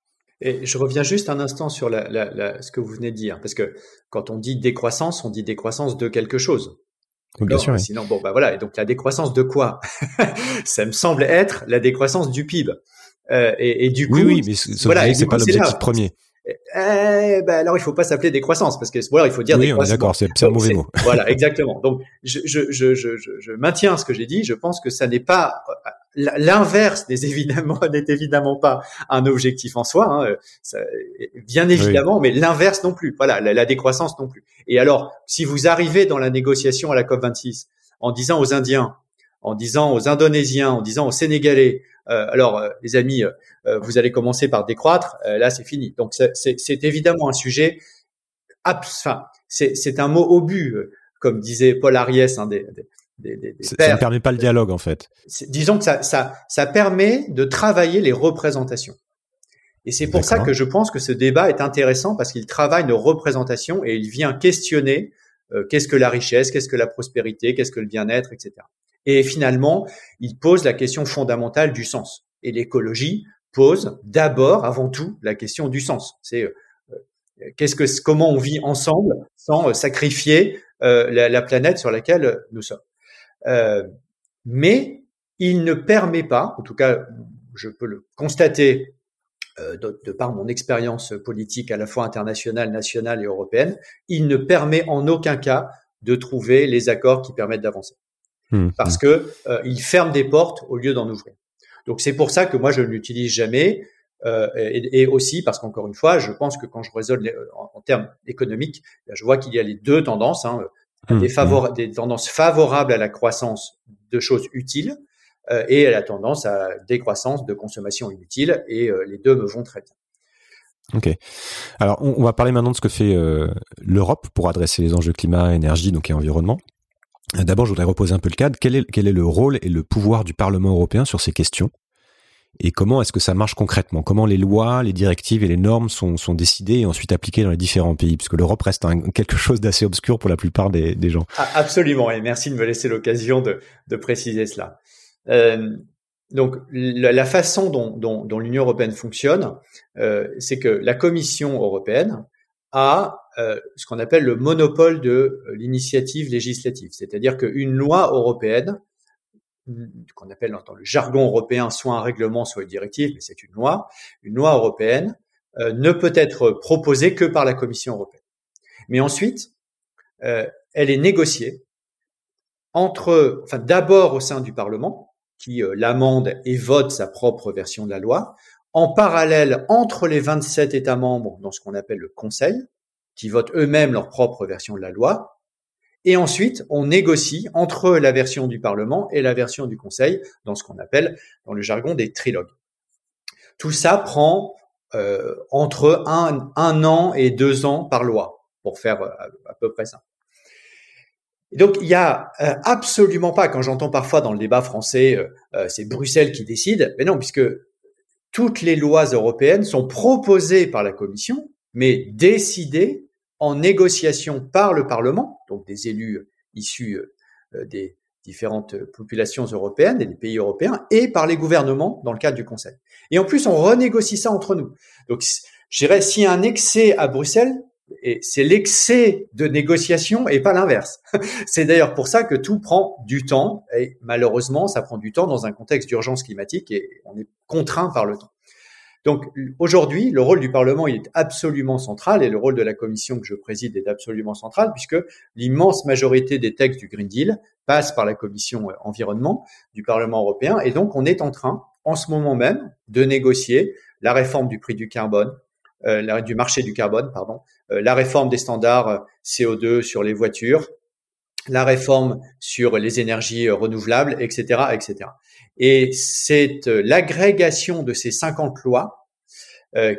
Et je reviens juste un instant sur la, la, la, ce que vous venez de dire, parce que quand on dit décroissance, on dit décroissance de quelque chose. bien sûr. Sinon, bon, bah voilà. Et donc la décroissance de quoi? Ça me semble être la décroissance du PIB. Euh, et, et, du coup, oui, oui, mais voilà, c'est pas l'objectif premier. Eh ben alors il faut pas s'appeler décroissance parce que voilà il faut dire oui, d'accord, c'est un mauvais mot. voilà, exactement. Donc je, je, je, je, je maintiens ce que j'ai dit. Je pense que ça n'est pas l'inverse n'est évidemment n'est évidemment pas un objectif en soi, hein, ça, bien évidemment, mais l'inverse non plus. Voilà, la, la, décroissance non plus. Et alors, si vous arrivez dans la négociation à la COP 26 en disant aux Indiens, en disant aux Indonésiens, en disant aux Sénégalais, euh, alors euh, les amis, euh, vous allez commencer par décroître, là c'est fini. Donc c'est évidemment un sujet, enfin c'est un mot obus, comme disait Paul Ariès, un des, des, des, des ça ne permet pas le dialogue en fait. Disons que ça, ça, ça permet de travailler les représentations. Et c'est pour ça que je pense que ce débat est intéressant parce qu'il travaille nos représentations et il vient questionner qu'est-ce que la richesse, qu'est-ce que la prospérité, qu'est-ce que le bien-être, etc. Et finalement, il pose la question fondamentale du sens. Et l'écologie pose d'abord, avant tout, la question du sens. C'est euh, qu'est-ce que, comment on vit ensemble sans euh, sacrifier euh, la, la, planète sur laquelle nous sommes. Euh, mais il ne permet pas, en tout cas, je peux le constater euh, de, par mon expérience politique à la fois internationale, nationale et européenne, il ne permet en aucun cas de trouver les accords qui permettent d'avancer. Mmh, parce que euh, il ferme des portes au lieu d'en ouvrir. Donc c'est pour ça que moi je ne l'utilise jamais et, aussi parce qu'encore une fois, je pense que quand je raisonne en, termes économiques, je vois qu'il y a les deux tendances, hein, mmh, des, mmh. des tendances favorables à la croissance de choses utiles et à la tendance à décroissance de consommation inutile, et les deux me vont très bien. Ok. Alors, on, va parler maintenant de ce que fait euh, l'Europe pour adresser les enjeux climat, énergie, donc et environnement. D'abord, je voudrais reposer un peu le cadre. Quel est, le rôle et le pouvoir du Parlement européen sur ces questions? Et comment est-ce que ça marche concrètement? Comment les lois, les directives et les normes sont, décidées et ensuite appliquées dans les différents pays? Puisque l'Europe reste quelque chose d'assez obscur pour la plupart des, gens. Ah, absolument, et merci de me laisser l'occasion de, préciser cela. Euh, donc la, façon dont, l'Union européenne fonctionne, euh, c'est que la Commission européenne a ce qu'on appelle le monopole de euh, l'initiative législative, c'est-à-dire qu'une loi européenne, qu'on appelle dans le jargon européen soit un règlement, soit une directive, mais c'est une loi, une loi européenne ne peut être proposée que par la Commission européenne. Mais ensuite, elle est négociée entre, enfin d'abord au sein du Parlement, qui euh, l'amende et vote sa propre version de la loi, en parallèle entre les 27 États membres dans ce qu'on appelle le Conseil, qui votent eux-mêmes leur propre version de la loi, et ensuite on négocie entre la version du Parlement et la version du Conseil dans ce qu'on appelle dans le jargon des trilogues. Tout ça prend euh, entre un, un, an et deux ans par loi, pour faire euh, à peu près ça donc il y a euh, absolument pas, quand j'entends parfois dans le débat français, euh, euh, c'est Bruxelles qui décide, mais non, puisque toutes les lois européennes sont proposées par la Commission, mais décidées en négociation par le Parlement, donc des élus issus des différentes populations européennes et des pays européens, et par les gouvernements dans le cadre du Conseil. Et en plus, on renégocie ça entre nous. Donc, je dirais, s'il y a un excès à Bruxelles, c'est l'excès de négociation et pas l'inverse. c'est d'ailleurs pour ça que tout prend du temps et malheureusement, ça prend du temps dans un contexte d'urgence climatique et on est contraint par le temps. Donc aujourd'hui, le rôle du Parlement est absolument central et le rôle de la commission que je préside est absolument central puisque l'immense majorité des textes du Green Deal passent par la commission euh, environnement du Parlement européen et donc on est en train en ce moment même de négocier la réforme du prix du carbone, euh, du marché du carbone, pardon, euh, la réforme des standards euh, CO2 sur les voitures, la réforme sur les énergies renouvelables, etc., etc. Et c'est l'agrégation de ces 50 lois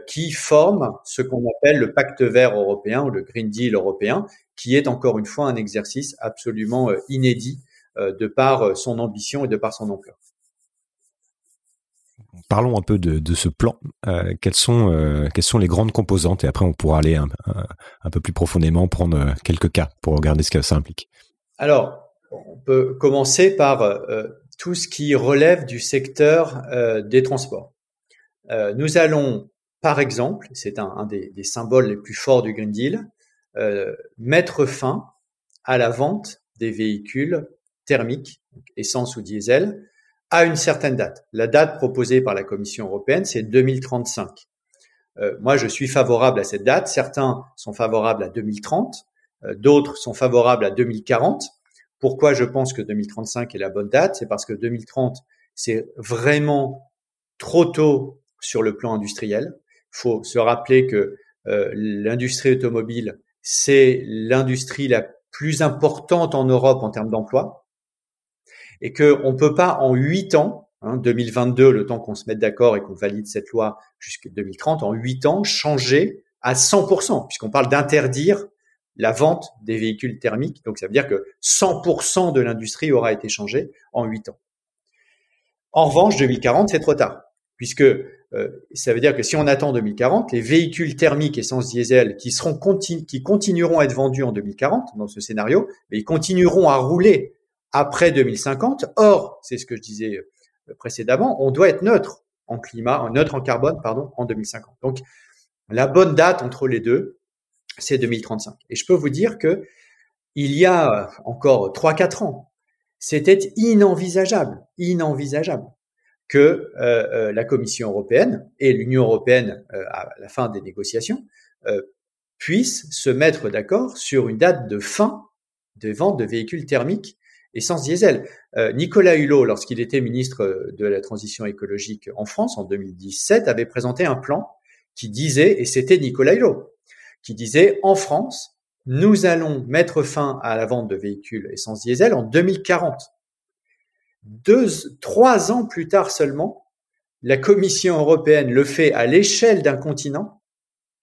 qui forment ce qu'on appelle le pacte vert européen ou le Green Deal européen, qui est encore une fois un exercice absolument inédit de par son ambition et de par son ampleur parlons un peu de, ce plan. Euh, quelles, sont, euh, quelles sont les grandes composantes? Et après, on pourra aller un, peu plus profondément, prendre euh, quelques cas pour regarder ce que ça implique. Alors, on peut commencer par tout ce qui relève du secteur des transports. nous allons, par exemple, c'est un, des, symboles les plus forts du Green Deal, mettre fin à la vente des véhicules thermiques, essence ou diesel, à une certaine date. La date proposée par la Commission européenne, c'est 2035. Euh, moi, je suis favorable à cette date. Certains sont favorables à 2030, euh, d'autres sont favorables à 2040. Pourquoi je pense que 2035 est la bonne date C'est parce que 2030, c'est vraiment trop tôt sur le plan industriel. Il faut se rappeler que euh, l'industrie automobile, c'est l'industrie la plus importante en Europe en termes d'emploi et qu'on ne peut pas en huit ans, hein, 2022, le temps qu'on se mette d'accord et qu'on valide cette loi jusqu'à 2030, en huit ans, changer à 100%, puisqu'on parle d'interdire la vente des véhicules thermiques. Donc ça veut dire que 100% de l'industrie aura été changée en huit ans. En revanche, 2040, c'est trop tard, puisque euh, ça veut dire que si on attend 2040, les véhicules thermiques essence diesel qui qui continueront à être vendus en 2040 dans ce scénario, mais ils continueront à rouler après 2050. Or, c'est ce que je disais euh, précédemment, on doit être neutre en climat, neutre en carbone, pardon, en 2050. Donc, la bonne date entre les deux, c'est 2035. Et je peux vous dire que il y a encore 3-4 ans, c'était inenvisageable, inenvisageable que euh, euh, la Commission européenne et l'Union européenne, à la fin des négociations, puissent se mettre d'accord sur une date de fin des ventes de véhicules thermiques essence diesel. Euh, Nicolas Hulot, lorsqu'il était ministre de la transition écologique en France en 2017, avait présenté un plan qui disait, et c'était Nicolas Hulot, qui disait en France, nous allons mettre fin à la vente de véhicules essence diesel en 2040. Deux, trois ans plus tard seulement, la Commission européenne le fait à l'échelle d'un continent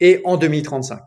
et en 2035.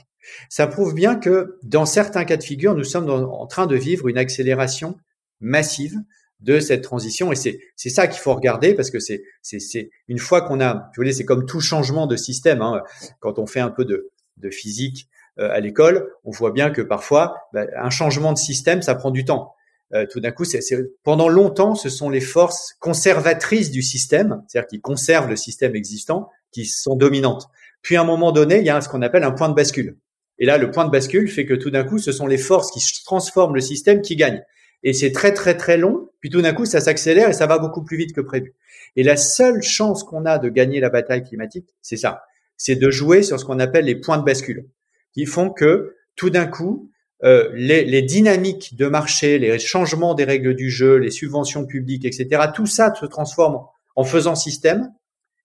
Ça prouve bien que dans certains cas de figure, nous sommes en train de vivre une accélération massive de cette transition et c'est ça qu'il faut regarder parce que c'est une fois qu'on a vous voulez c'est comme tout changement de système hein, quand on fait un peu de de physique euh, à l'école on voit bien que parfois bah, un changement de système ça prend du temps. Euh, tout d'un coup c'est pendant longtemps ce sont les forces conservatrices du système c'est-à-dire qui conservent le système existant qui sont dominantes. Puis à un moment donné il y a ce qu'on appelle un point de bascule. Et là le point de bascule fait que tout d'un coup ce sont les forces qui transforment le système qui gagnent et c'est très très très long, puis tout d'un coup ça s'accélère et ça va beaucoup plus vite que prévu. Et la seule chance qu'on a de gagner la bataille climatique, c'est ça, c'est de jouer sur ce qu'on appelle les points de bascule, qui font que tout d'un coup euh, les, dynamiques de marché, les changements des règles du jeu, les subventions publiques, etc., tout ça se transforme en faisant système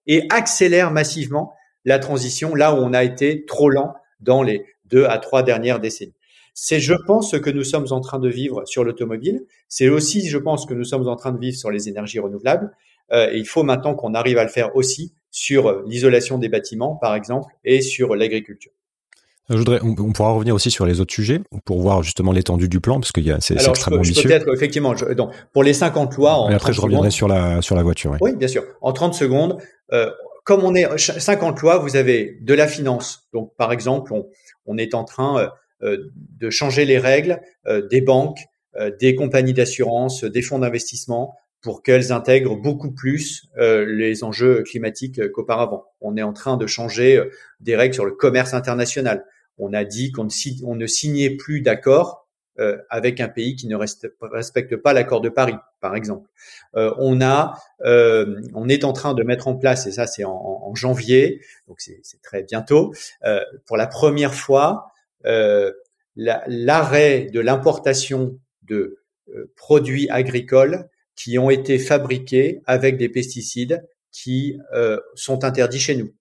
et accélère massivement la transition là où on a été trop lent dans les deux à trois dernières décennies. C'est, je pense, ce que nous sommes en train de vivre sur l'automobile. C'est aussi, je pense, que nous sommes en train de vivre sur les énergies renouvelables. Euh, et il faut maintenant qu'on arrive à le faire aussi sur euh, l'isolation des bâtiments, par exemple, et sur l'agriculture. Je voudrais, on, pourra revenir aussi sur les autres sujets pour voir justement l'étendue du plan parce qu'il y a c'est extrêmement je ambitieux. Peut-être effectivement, donc pour les 50 lois. En et après, je reviendrai sur la sur la voiture. Oui, bien sûr. En 30 secondes, euh, comme on est 50 lois, vous avez de la finance. Donc par exemple, on, on est en train euh, euh, de changer les règles euh, des banques, euh, des compagnies d'assurance, des fonds d'investissement pour qu'elles intègrent beaucoup plus les enjeux climatiques qu'auparavant. On est en train de changer des règles sur le commerce international. On a dit qu'on ne, signait plus d'accord avec un pays qui ne respecte pas l'accord de Paris, par exemple. on a, on est en train de mettre en place, et ça c'est en, janvier, donc c'est très bientôt, pour la première fois, euh, l'arrêt de l'importation de euh, produits agricoles qui ont été fabriqués avec des pesticides qui euh, sont interdits chez nous.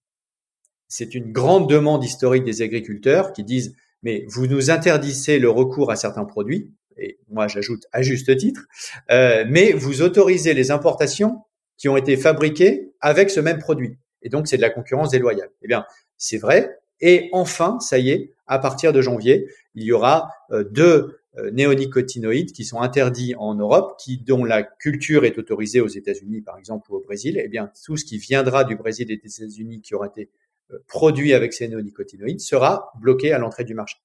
C'est une grande demande historique des agriculteurs qui disent mais vous nous interdisez le recours à certains produits, et moi j'ajoute à juste titre, euh, mais vous autorisez les importations qui ont été fabriquées avec ce même produit. Et donc c'est de la concurrence déloyale. Eh bien, c'est vrai, et enfin, ça y est, à partir de janvier, il y aura euh, deux néonicotinoïdes qui sont interdits en Europe, qui dont la culture est autorisée aux États-Unis, par exemple, ou au Brésil. Eh bien, tout ce qui viendra du Brésil et des États-Unis qui aura été euh, produit avec ces néonicotinoïdes sera bloqué à l'entrée du marché.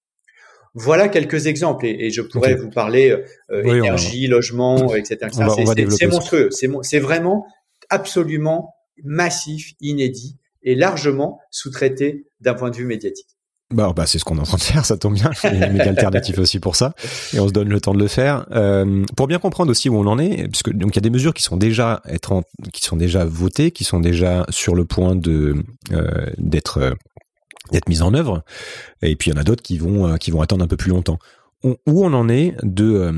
Voilà quelques exemples et, je pourrais vous parler énergie, logement, etc. C'est monstrueux. C'est vraiment absolument massif, inédit et largement sous-traité d'un point de vue médiatique. Bah, bah c'est ce qu'on est en train de faire, ça tombe bien. Il y a une alternative aussi pour ça, et on se donne le temps de le faire. Euh, pour bien comprendre aussi où on en est, parce que donc il y a des mesures qui sont déjà qui sont déjà votées, qui sont déjà sur le point de euh, d'être euh, d'être mises en œuvre, et puis il y en a d'autres qui vont euh, qui vont attendre un peu plus longtemps. où on en est de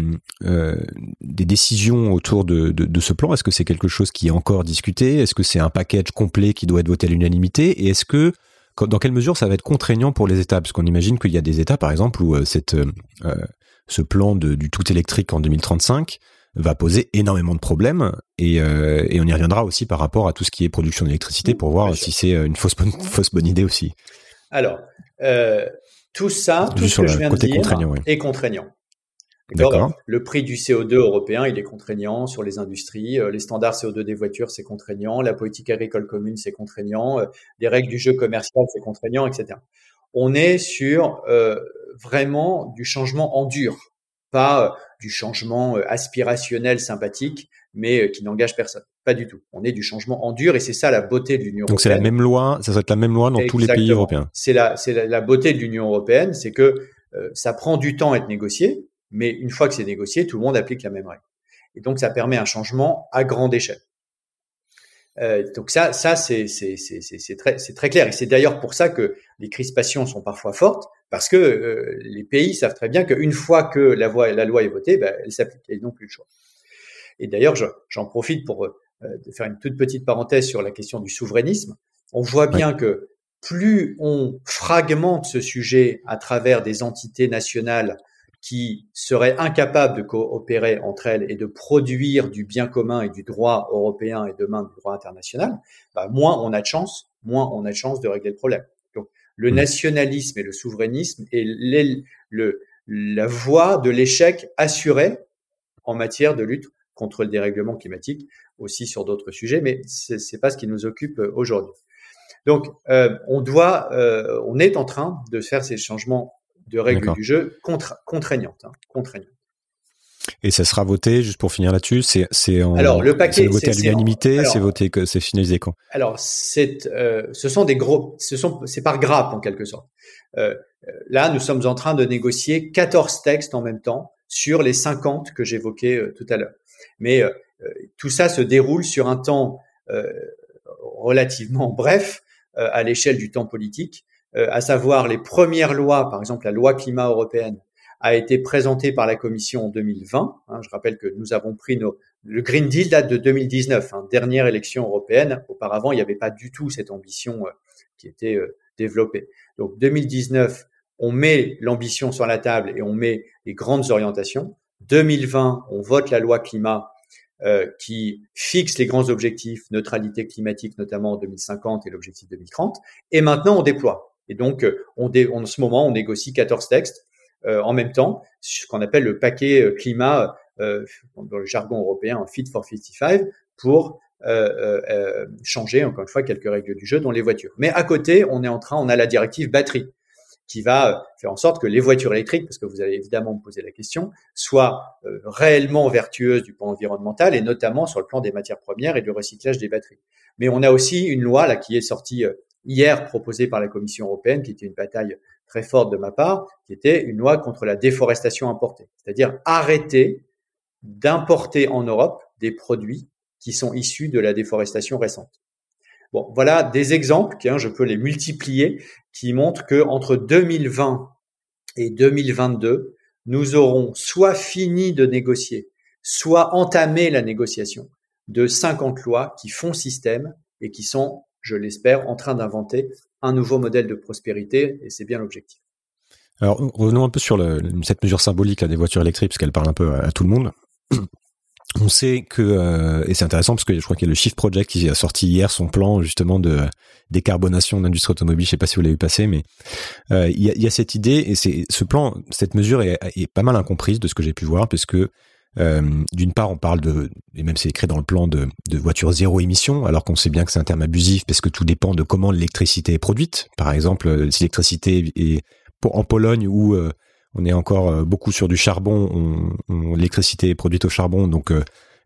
euh, des décisions autour de, de, de ce plan? Est-ce que c'est quelque chose qui est encore discuté? Est-ce que c'est un package complet qui doit être voté à l'unanimité? Et est-ce que dans quelle mesure ça va être contraignant pour les États? Parce qu'on imagine qu'il y a des États, par exemple, où euh, cette, euh, euh, ce plan de, du tout électrique en 2035 va poser énormément de problèmes et, et, on y reviendra aussi par rapport à tout ce qui est production d'électricité pour voir si c'est une fausse bonne, fausse bonne idée aussi. Alors, tout ça, tout ce que je viens de dire est contraignant. Le prix du CO2 européen, il est contraignant sur les industries. Euh, les standards CO2 des voitures, c'est contraignant. La politique agricole commune, c'est contraignant. Euh, les règles du jeu commercial, c'est contraignant, etc. On est sur euh, vraiment du changement en dur, pas du changement aspirationnel sympathique, mais qui n'engage personne. Pas du tout. On est du changement en dur et c'est ça la beauté de l'Union européenne. Donc c'est la même loi, ça serait la même loi dans tous les pays européens. C'est la, c'est la, beauté de l'Union européenne, c'est que ça prend du temps à être négocié, mais une fois que c'est négocié, tout le monde applique la même règle. Et donc, ça permet un changement à grande échelle. Euh, donc ça, ça c'est très, très clair. Et c'est d'ailleurs pour ça que les crispations sont parfois fortes, parce que euh, les pays savent très bien qu'une fois que la, voie, la loi est votée, ben, elle s'applique. Ils n'ont plus le choix. Et d'ailleurs, j'en profite pour euh, faire une toute petite parenthèse sur la question du souverainisme. On voit bien que plus on fragmente ce sujet à travers des entités nationales qui seraient incapables de coopérer entre elles et de produire du bien commun et du droit européen et demain du droit international, bah, moins on a de chance, moins on a de chance de régler le problème. Donc, le mmh. nationalisme et le souverainisme est le, la voie de l'échec assuré en matière de lutte contre le dérèglement climatique, aussi sur d'autres sujets, mais c'est pas ce qui nous occupe euh, aujourd'hui. Donc, euh, on doit, euh, on est en train de faire ces changements de règles du jeu contraignantes, hein, contraignantes. Et ça sera voté, juste pour finir là-dessus, c'est en alors le paquet, voté à l'unanimité, c'est voté que c'est finalisé quand? Alors c'est euh, ce sont des gros, ce sont c'est par grappe en quelque sorte. Euh, là, nous sommes en train de négocier 14 textes en même temps sur les 50 que j'évoquais euh, tout à l'heure. Mais euh, tout ça se déroule sur un temps relativement bref à l'échelle du temps politique euh, à savoir les premières lois, par exemple la loi climat européenne, a été présentée par la Commission en 2020. Hein, je rappelle que nous avons pris nos, le Green Deal date de 2019, hein, dernière élection européenne. Auparavant, il n'y avait pas du tout cette ambition euh, qui était euh, développée. Donc 2019, on met l'ambition sur la table et on met les grandes orientations. 2020, on vote la loi climat euh, qui fixe les grands objectifs, neutralité climatique notamment en 2050 et l'objectif 2030. Et maintenant, on déploie. Et donc, euh, on en ce moment, on négocie 14 textes euh, en même temps, ce qu'on appelle le paquet euh, climat dans le jargon européen, Fit for 55, pour changer encore une fois quelques règles du jeu dans les voitures. Mais à côté, on est en train, on a la directive batterie qui va faire en sorte que les voitures électriques, parce que vous allez évidemment me poser la question, soient réellement vertueuses du point environnemental et notamment sur le plan des matières premières et du recyclage des batteries. Mais on a aussi une loi là qui est sortie hier proposée par la Commission européenne, qui était une bataille très forte de ma part, qui était une loi contre la déforestation importée, c'est-à-dire arrêter d'importer en Europe des produits qui sont issus de la déforestation récente. Bon, voilà des exemples, je peux les multiplier, qui montrent que entre 2020 et 2022, nous aurons soit fini de négocier, soit entamé la négociation de 50 lois qui font système et qui sont je l'espère, en train d'inventer un nouveau modèle de prospérité, et c'est bien l'objectif. Alors revenons un peu sur cette mesure symbolique des voitures électriques, parce qu'elle parle un peu à, tout le monde. On sait que, euh, et c'est intéressant parce que je crois qu'il y a le Shift Project qui a sorti hier son plan justement de décarbonation de l'industrie automobile. Je sais pas si vous l'avez vu passer, mais euh, il, y a, cette idée et c'est ce plan, cette mesure est, pas mal incomprise de ce que j'ai pu voir, puisque euh, d'une part, on parle de, et même c'est écrit dans le plan de, de voitures zéro émission, alors qu'on sait bien que c'est un terme abusif parce que tout dépend de comment l'électricité est produite. Par exemple, euh, si l'électricité est en Pologne où euh, on est encore beaucoup sur du charbon, on, l'électricité est produite au charbon, donc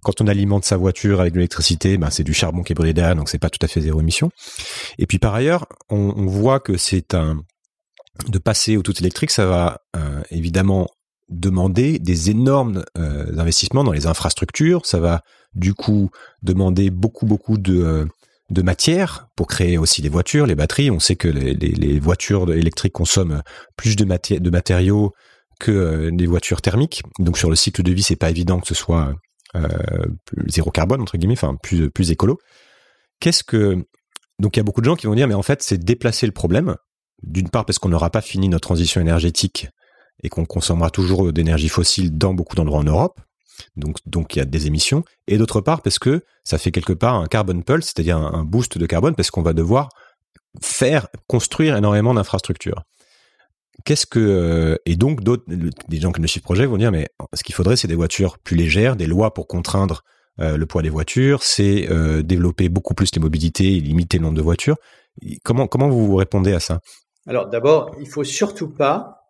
quand on alimente sa voiture avec de l'électricité, ben c'est du charbon qui est brûlé derrière, donc c'est pas tout à fait zéro émission. Et puis par ailleurs, on voit que c'est un de passer au tout électrique, ça va évidemment demander des énormes euh, investissements dans les infrastructures. Ça va du coup demander beaucoup beaucoup de euh, de matière pour créer aussi les voitures, les batteries. On sait que les, voitures électriques consomment plus de, de matériaux que euh, les voitures thermiques. Donc sur le cycle de vie, c'est pas évident que ce soit zéro carbone entre guillemets, enfin plus plus écolo. Qu'est-ce que donc il y a beaucoup de gens qui vont dire mais en fait c'est déplacer le problème. D'une part parce qu'on n'aura pas fini notre transition énergétique et qu'on consommera toujours d'énergie fossile dans beaucoup d'endroits en Europe. Donc, donc il y a des émissions. Et d'autre part, parce que ça fait quelque part un carbon pulse, c'est-à-dire un, boost de carbone, parce qu'on va devoir faire, construire énormément d'infrastructures. Qu'est-ce que euh, et donc d'autres des gens comme le Shift Project vont dire mais ce qu'il faudrait c'est des voitures plus légères, des lois pour contraindre euh, le poids des voitures, c'est euh, développer beaucoup plus les mobilités, limiter le nombre de voitures. Comment comment vous vous répondez à ça? Alors d'abord, il faut surtout pas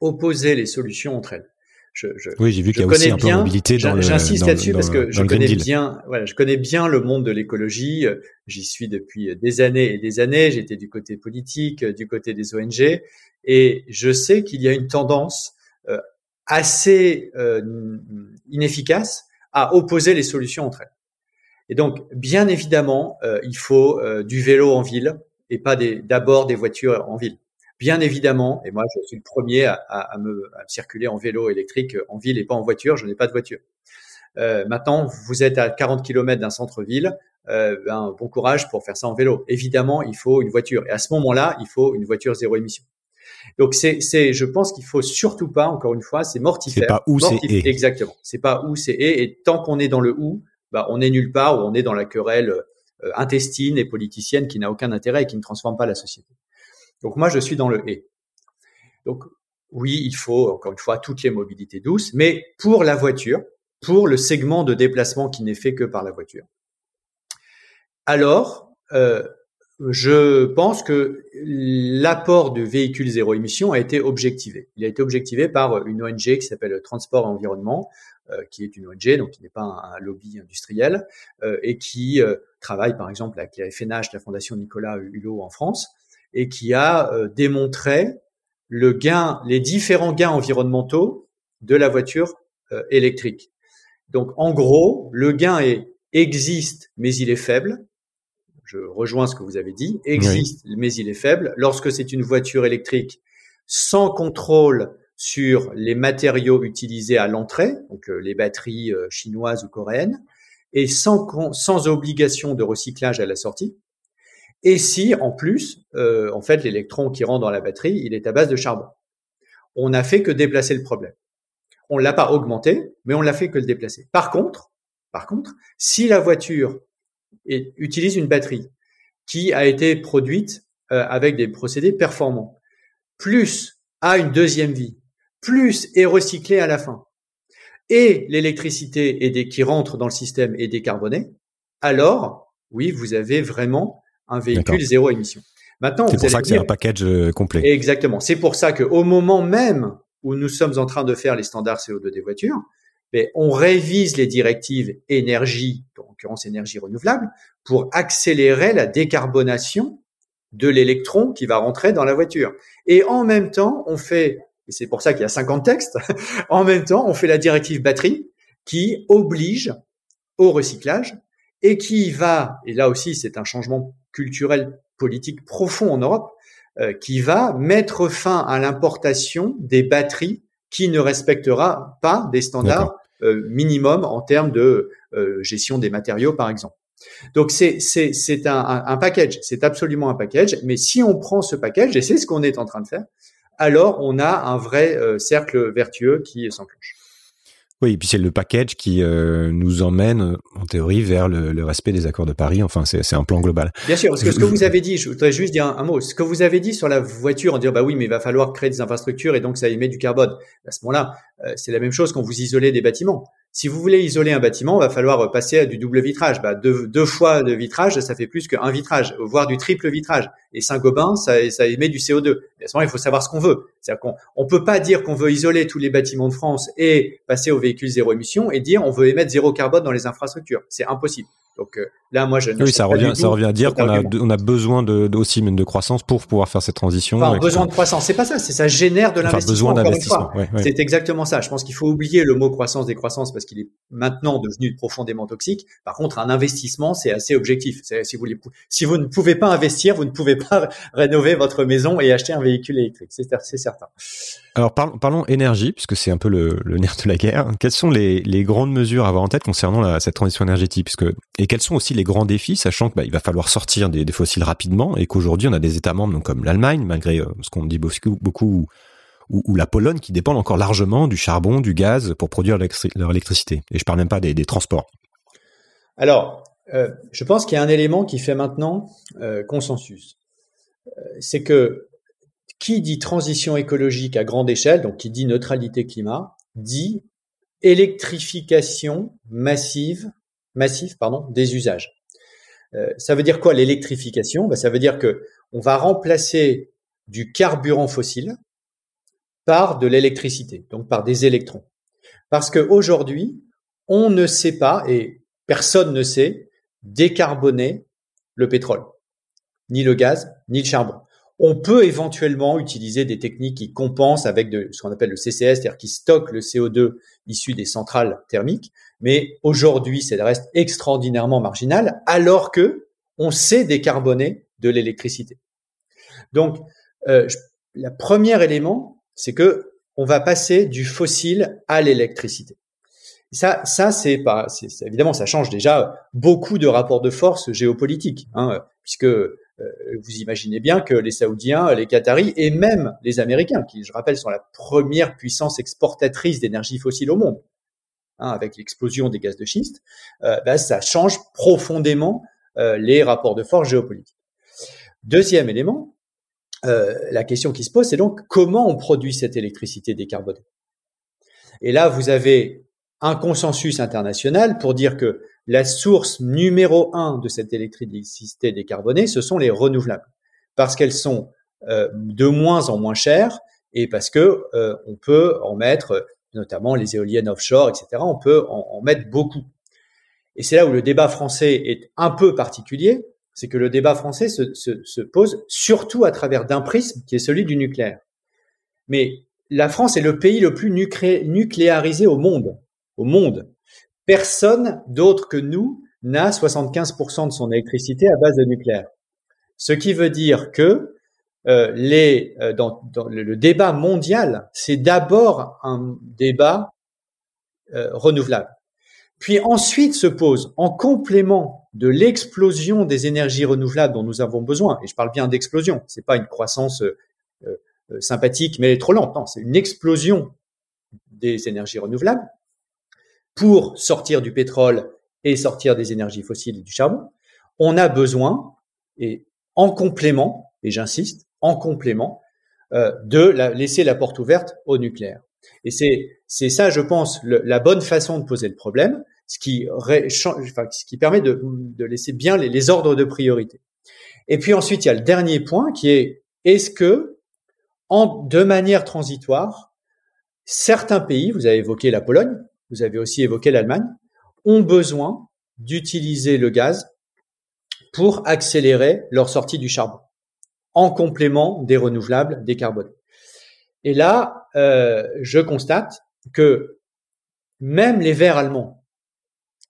opposer les solutions entre elles. Je, je, oui, j'ai vu qu'il y a aussi un plan mobilité dans J'insiste là-dessus parce que je connais bien, voilà, je connais bien le monde de l'écologie. J'y suis depuis des années et des années. J'étais du côté politique, du côté des ONG, et je sais qu'il y a une tendance euh, assez euh, inefficace à opposer les solutions entre elles. Et donc, bien évidemment, euh, il faut euh, du vélo en ville et pas d'abord des, voitures en ville. Bien évidemment, et moi je suis le premier à, à, me, à circuler en vélo électrique en ville et pas en voiture, je n'ai pas de voiture. Euh, maintenant, vous êtes à 40 km d'un centre-ville, euh, ben, bon courage pour faire ça en vélo. Évidemment, il faut une voiture. Et à ce moment-là, il faut une voiture zéro émission. Donc c'est, c'est, je pense qu'il faut surtout pas, encore une fois, c'est mortifère. C'est pas où c'est et. Exactement. C'est pas où c'est et. Et tant qu'on est dans le où, bah, on est nulle part ou on est dans la querelle euh, intestine et politicienne qui n'a aucun intérêt et qui ne transforme pas la société. Donc moi, je suis dans le et. Donc oui, il faut encore une fois toutes les mobilités douces, mais pour la voiture, pour le segment de déplacement qui n'est fait que par la voiture. Alors, euh, je pense que l'apport de véhicules zéro émission a été objectivé. Il a été objectivé par une ONG qui s'appelle Transport et Environnement, euh, qui est une ONG, donc qui n'est pas un, lobby industriel, euh, et qui travaille par exemple avec la FNH, la Fondation Nicolas Hulot en France, et qui a démontré le gain, les différents gains environnementaux de la voiture électrique. Donc en gros, le gain est, existe, mais il est faible je rejoins ce que vous avez dit, existe, mais il est faible. Lorsque c'est une voiture électrique sans contrôle sur les matériaux utilisés à l'entrée, donc euh, les batteries euh, chinoises ou coréennes, et sans, sans obligation de recyclage à la sortie. Et si, en plus, euh, en fait, l'électron qui rentre dans la batterie, il est à base de charbon. On n'a fait que déplacer le problème. On l'a pas augmenté, mais on l'a fait que le déplacer. Par contre, par contre, si la voiture utilise une batterie qui a été produite euh, avec des procédés performants, plus a une deuxième vie, plus est recyclée à la fin, et l'électricité qui rentre dans le système est décarbonée, alors oui, vous avez vraiment un véhicule zéro émission. Maintenant, c'est pour ça que c'est un package euh, complet. Exactement. C'est pour ça qu'au moment même où nous sommes en train de faire les standards CO2 des voitures, mais on révise les directives énergie, en l'occurrence énergie renouvelable, pour accélérer la décarbonation de l'électron qui va rentrer dans la voiture. Et en même temps, on fait, et c'est pour ça qu'il y a 50 textes, en même temps, on fait la directive batterie qui oblige au recyclage et qui va, et là aussi c'est un changement culturel politique profond en Europe, euh, qui va mettre fin à l'importation des batteries qui ne respectera pas des standards euh, minimum en termes de euh, gestion des matériaux, par exemple. Donc c'est c'est c'est un, un, package, c'est absolument un package. Mais si on prend ce package et c'est ce qu'on est en train de faire, alors on a un vrai euh, cercle vertueux qui s'enclenche. Oui, et puis c'est le package qui euh, nous emmène, en théorie, vers le, le, respect des accords de Paris. Enfin, c'est un plan global. Bien sûr, parce que ce que vous avez dit, je voudrais juste dire un, mot. Ce que vous avez dit sur la voiture, en disant bah oui, mais il va falloir créer des infrastructures et donc ça émet du carbone. À ce moment-là, euh, c'est la même chose quand vous isolez des bâtiments. Si vous voulez isoler un bâtiment, il va falloir passer à du double vitrage. Bah, deux, fois de vitrage, ça fait plus qu'un vitrage, voire du triple vitrage. Et Saint-Gobain, ça, ça émet du CO2. À ce moment, il faut savoir ce qu'on veut. C'est-à-dire qu'on on peut pas dire qu'on veut isoler tous les bâtiments de France et passer aux véhicules zéro émission et dire on veut émettre zéro carbone dans les infrastructures. C'est impossible. Donc euh, là, moi, je oui, ça revient, ça revient à dire qu'on a, on a besoin de, de aussi de croissance pour pouvoir faire cette transition. Enfin, besoin de croissance, c'est pas ça, c'est ça génère de l'investissement. Enfin, besoin d'investissement. C'est exactement ça. Je pense qu'il faut oublier le mot croissance des croissances parce qu'il est maintenant devenu profondément toxique. Par contre, un investissement, c'est assez objectif. Si vous, si vous ne pouvez pas investir, vous ne pouvez pas rénover votre maison et acheter un véhicule électrique. C'est certain. Alors parlons, parlons énergie, puisque c'est un peu le, le, nerf de la guerre. Quelles sont les, les, grandes mesures à avoir en tête concernant la, cette transition énergétique? Puisque, Et quels sont aussi les grands défis, sachant qu'il bah, va falloir sortir des, des fossiles rapidement et qu'aujourd'hui on a des États membres donc, comme l'Allemagne, malgré euh, ce qu'on dit beaucoup, ou, ou, la Pologne, qui dépendent encore largement du charbon, du gaz pour produire leur électricité. Et je parle même pas des, des transports. Alors, euh, je pense qu'il y a un élément qui fait maintenant euh, consensus. Euh, c'est que qui dit transition écologique à grande échelle, donc qui dit neutralité climat, dit électrification massive, massive pardon, des usages. Euh, ça veut dire quoi l'électrification? Ben, Ça veut dire que on va remplacer du carburant fossile par de l'électricité, donc par des électrons. Parce qu'aujourd'hui, on ne sait pas, et personne ne sait, décarboner le pétrole, ni le gaz, ni le charbon On peut éventuellement utiliser des techniques qui compensent avec de, ce qu'on appelle le CCS, c'est-à-dire qui stockent le CO2 issu des centrales thermiques. Mais aujourd'hui, ça reste extraordinairement marginal, alors que on sait décarboner de l'électricité. Donc, euh, le premier élément, c'est que on va passer du fossile à l'électricité. Ça, ça c'est pas, évidemment, ça change déjà beaucoup de rapports de force géopolitiques, hein, puisque vous imaginez bien que les Saoudiens, les Qataris et même les Américains, qui, je rappelle, sont la première puissance exportatrice d'énergie fossile au monde, hein, avec l'explosion des gaz de schiste, euh, bah, ça change profondément euh, les rapports de force géopolitiques. Deuxième élément, euh, la question qui se pose, c'est donc comment on produit cette électricité décarbonée? Et là, vous avez un consensus international pour dire que la source numéro un de cette électricité décarbonée, ce sont les renouvelables, parce qu'elles sont euh, de moins en moins chères et parce que euh, on peut en mettre, notamment les éoliennes offshore, etc. On peut en, mettre beaucoup. Et c'est là où le débat français est un peu particulier, c'est que le débat français se, pose surtout à travers d'un prisme qui est celui du nucléaire. Mais la France est le pays le plus nucléarisé au monde. Au monde. Personne d'autre que nous n'a 75% de son électricité à base de nucléaire. Ce qui veut dire que euh, euh, le, débat mondial, c'est d'abord un débat euh, renouvelable. Puis ensuite se pose, en complément de l'explosion des énergies renouvelables dont nous avons besoin, et je parle bien d'explosion, c'est pas une croissance sympathique mais trop lente, non, c'est une explosion des énergies renouvelables pour sortir du pétrole et sortir des énergies fossiles et du charbon. On a besoin, et en complément, et j'insiste, en complément, euh, de la, laisser la porte ouverte au nucléaire. Et c'est c'est ça, je pense, la bonne façon de poser le problème, ce qui, enfin, ce qui permet de, de laisser bien les, les, ordres de priorité. Et puis ensuite, il y a le dernier point qui est est-ce que, en, de manière transitoire, certains pays, vous avez évoqué la Pologne, vous avez aussi évoqué l'Allemagne, ont besoin d'utiliser le gaz pour accélérer leur sortie du charbon, en complément des renouvelables décarbonés. Et là, euh, je constate que même les Verts allemands,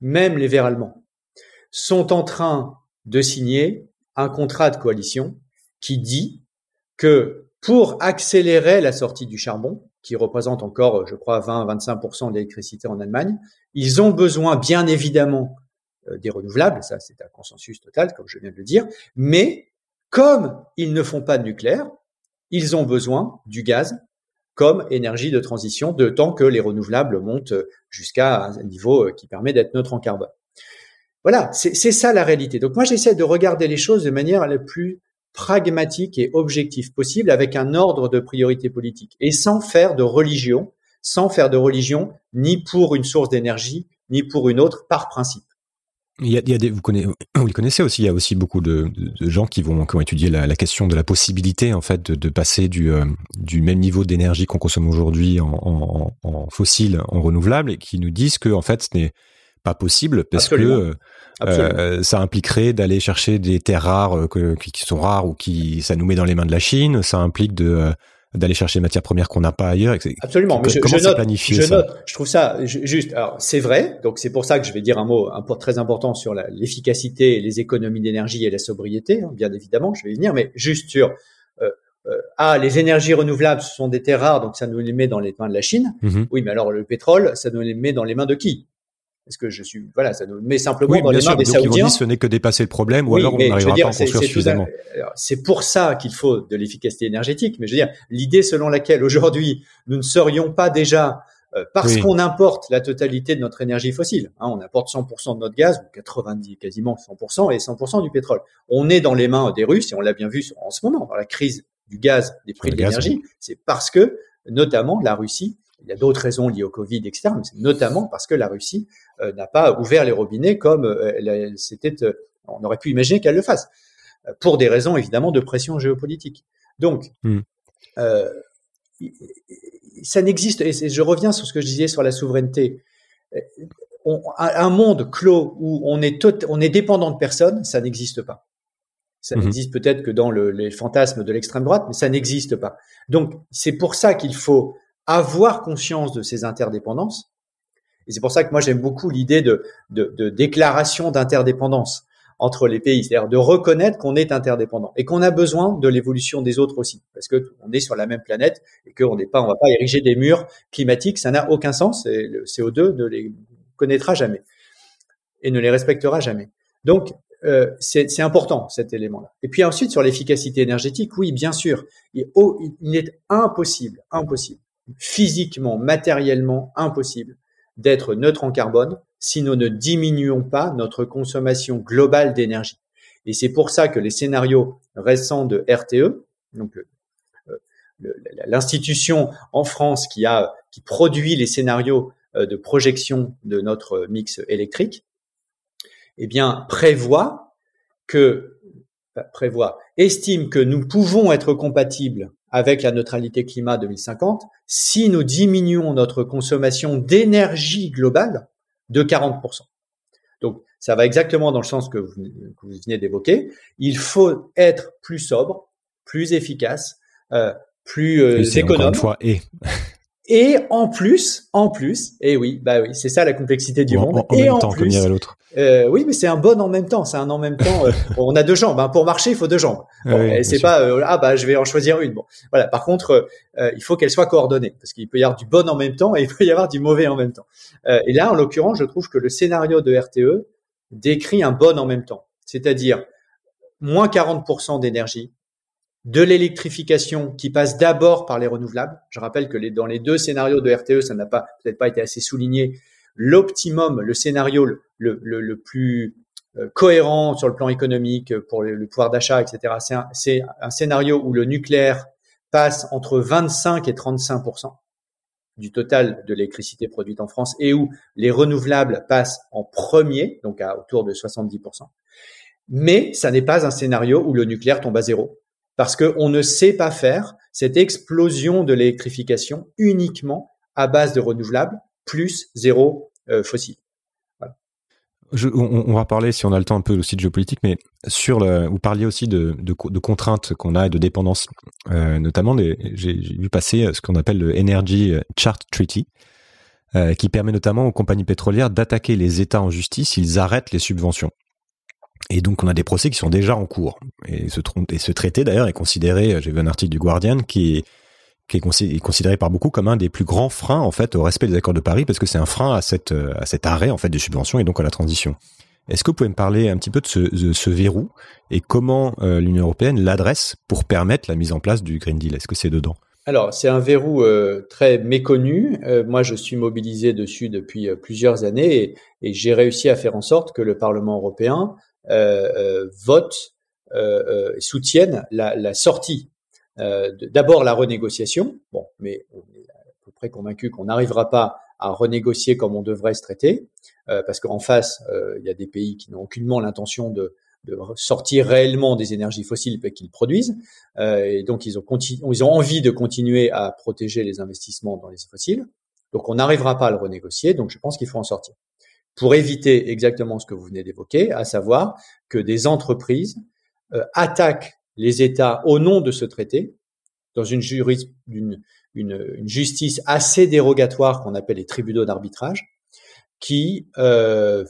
même les Verts allemands, sont en train de signer un contrat de coalition qui dit que pour accélérer la sortie du charbon, qui représente encore, je crois, 20-25% de l'électricité en Allemagne, ils ont besoin, bien évidemment, euh, des renouvelables, ça c'est un consensus total, comme je viens de le dire, mais comme ils ne font pas de nucléaire, ils ont besoin du gaz comme énergie de transition, de temps que les renouvelables montent jusqu'à un niveau qui permet d'être neutre en carbone. Voilà, c'est ça la réalité. Donc moi j'essaie de regarder les choses de manière la plus pragmatique et objective possible avec un ordre de priorité politique et sans faire de religion, sans faire de religion ni pour une source d'énergie ni pour une autre par principe. Il y a, il y a des, vous, connaissez, vous les connaissez aussi. Il y a aussi beaucoup de, de gens qui vont qui ont étudié la, la, question de la possibilité en fait de, de passer du, euh, du même niveau d'énergie qu'on consomme aujourd'hui en, en, en, fossile en renouvelable et qui nous disent que en fait ce n'est pas possible parce Absolument. que euh, ça impliquerait d'aller chercher des terres rares euh, que, qui sont rares ou qui ça nous met dans les mains de la Chine. Ça implique de euh, d'aller chercher des matières premières qu'on n'a pas ailleurs. Absolument. Mais je, comment je note, planifié je note, je trouve ça juste. Alors c'est vrai, donc c'est pour ça que je vais dire un mot un peu très important sur l'efficacité, les économies d'énergie et la sobriété. Hein, bien évidemment, je vais y venir, mais juste sur euh, euh, ah les énergies renouvelables ce sont des terres rares, donc ça nous les met dans les mains de la Chine. Mm -hmm. Oui, mais alors le pétrole, ça nous les met dans les mains de qui? Est-ce que je suis voilà ça nous met simplement oui, dans les sûr, mains des donc Saoudiens. Ils ce n'est que dépasser le problème ou oui, alors on n'arrivera pas à en construire suffisamment. C'est pour ça qu'il faut de l'efficacité énergétique. Mais je veux dire l'idée selon laquelle aujourd'hui nous ne serions pas déjà euh, parce oui. qu'on importe la totalité de notre énergie fossile, hein, on importe 100% de notre gaz, ou 90 quasiment 100% et 100% du pétrole. On est dans les mains des Russes et on l'a bien vu en ce moment dans la crise du gaz, des prix de l'énergie. C'est parce que notamment la Russie il y a d'autres raisons liées au Covid, etc. Mais c'est notamment parce que la Russie euh, n'a pas ouvert les robinets comme euh, c'était, euh, on aurait pu imaginer qu'elle le fasse, pour des raisons évidemment de pression géopolitique. Donc, mm. ça n'existe. Et je reviens sur ce que je disais sur la souveraineté. On, un monde clos où on est, tot, on est dépendant de personne, ça n'existe pas. Ça Mhm. n'existe peut-être que dans le, les fantasmes de l'extrême droite, mais ça n'existe pas. Donc, c'est pour ça qu'il faut avoir conscience de ces interdépendances. Et c'est pour ça que moi, j'aime beaucoup l'idée de, de, déclaration d'interdépendance entre les pays, c'est-à-dire de reconnaître qu'on est interdépendant et qu'on a besoin de l'évolution des autres aussi, parce que on est sur la même planète et qu'on n'est pas, on va pas ériger des murs climatiques, ça n'a aucun sens. Et le CO2 ne les connaîtra jamais et ne les respectera jamais. Donc euh, c'est c'est important cet élément-là. Et puis ensuite sur l'efficacité énergétique, oui, bien sûr, il, oh, il est impossible, impossible, physiquement, matériellement impossible d'être neutre en carbone si nous ne diminuons pas notre consommation globale d'énergie. Et c'est pour ça que les scénarios récents de RTE, donc euh, l'institution en France qui a qui produit les scénarios euh, de projection de notre mix électrique, eh bien prévoit que enfin, prévoit estime que nous pouvons être compatibles avec la neutralité climat 2050 si nous diminuons notre consommation d'énergie globale de 40%. Donc, ça va exactement dans le sens que vous, que vous venez d'évoquer. Il faut être plus sobre, plus efficace, euh, plus euh, économe. une fois et Et en plus, en plus, et oui, bah oui, c'est ça la complexité du monde. en- en et même en temps, plus, l'autre. euh, oui, mais c'est un bon en même temps. C'est un en même temps. euh, on a deux jambes. hein. Pour marcher, il faut deux jambes. Bon, Oui, c'est pas euh, ah bah je vais en choisir une. Bon, voilà. Par contre, euh, il faut qu'elle soit coordonnée parce qu'il peut y avoir du bon en même temps et il peut y avoir du mauvais en même temps. Euh, et là, en l'occurrence, je trouve que le scénario de RTE décrit un bon en même temps, c'est-à-dire moins 40% d'énergie, de l'électrification qui passe d'abord par les renouvelables. Je rappelle que dans les deux scénarios de RTE, ça n'a peut-être pas été assez souligné. L'optimum, le scénario le, plus euh, cohérent sur le plan économique euh, pour le, pouvoir d'achat, etc. C'est un, c'est un scénario où le nucléaire passe entre 25 et 35 du total de l'électricité produite en France et où les renouvelables passent en premier, donc à autour de 70 Mais ça n'est pas un scénario où le nucléaire tombe à zéro parce qu'on ne sait pas faire cette explosion de l'électrification uniquement à base de renouvelables plus zéro euh, fossile. On, va parler, si on a le temps, un peu aussi de géopolitique, mais sur le, vous parliez aussi de, de, co- de contraintes qu'on a et de dépendance, euh, notamment j'ai vu passer ce qu'on appelle le Energy Chart Treaty, euh, qui permet notamment aux compagnies pétrolières d'attaquer les États en justice s'ils arrêtent les subventions. Et donc on a des procès qui sont déjà en cours. Et ce, et traité d'ailleurs est considéré, j'ai vu un article du Guardian qui est considéré par beaucoup comme un des plus grands freins en fait au respect des accords de Paris parce que c'est un frein à euh, cet arrêt en fait des subventions et donc à la transition. Est-ce que vous pouvez me parler un petit peu de ce, verrou et comment euh, l'Union européenne l'adresse pour permettre la mise en place du Green Deal? Est-ce que c'est dedans? Alors, c'est un verrou euh, très méconnu. Euh, moi, je suis mobilisé dessus depuis euh, plusieurs années et, j'ai réussi à faire en sorte que le Parlement européen euh, euh, vote, euh, euh, soutienne la, la sortie. Euh, D'abord la renégociation, bon, mais on est à peu près convaincu qu'on n'arrivera pas à renégocier comme on devrait ce traité, euh, parce qu'en face, il y a des pays qui n'ont aucunement l'intention de, de sortir réellement des énergies fossiles qu'ils produisent. Euh, et donc, ils ont, ils ont envie de continuer à protéger les investissements dans les fossiles. Donc, on n'arrivera pas à le renégocier. Donc, je pense qu'il faut en sortir. Pour éviter exactement ce que vous venez d'évoquer, à savoir que des entreprises euh, attaquent les États au nom de ce traité dans une, justice assez dérogatoire qu'on appelle les tribunaux d'arbitrage, qui euh,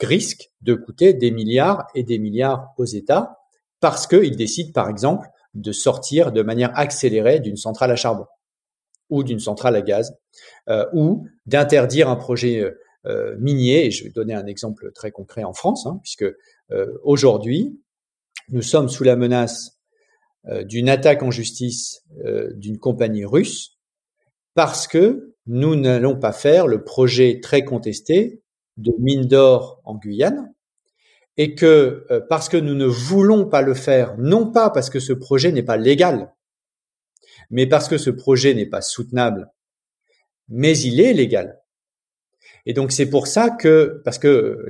risquent de coûter des milliards et des milliards aux États parce qu'ils décident, par exemple, de sortir de manière accélérée d'une centrale à charbon ou d'une centrale à gaz, euh, ou d'interdire un projet euh, minier. Je vais donner un exemple très concret en France, hein, puisque aujourd'hui, nous sommes sous la menace euh, d'une attaque en justice euh, d'une compagnie russe parce que nous n'allons pas faire le projet très contesté de mine d'or en Guyane et que euh, parce que nous ne voulons pas le faire, non pas parce que ce projet n'est pas légal, mais parce que ce projet n'est pas soutenable, mais il est légal. Et donc c'est pour ça que, parce que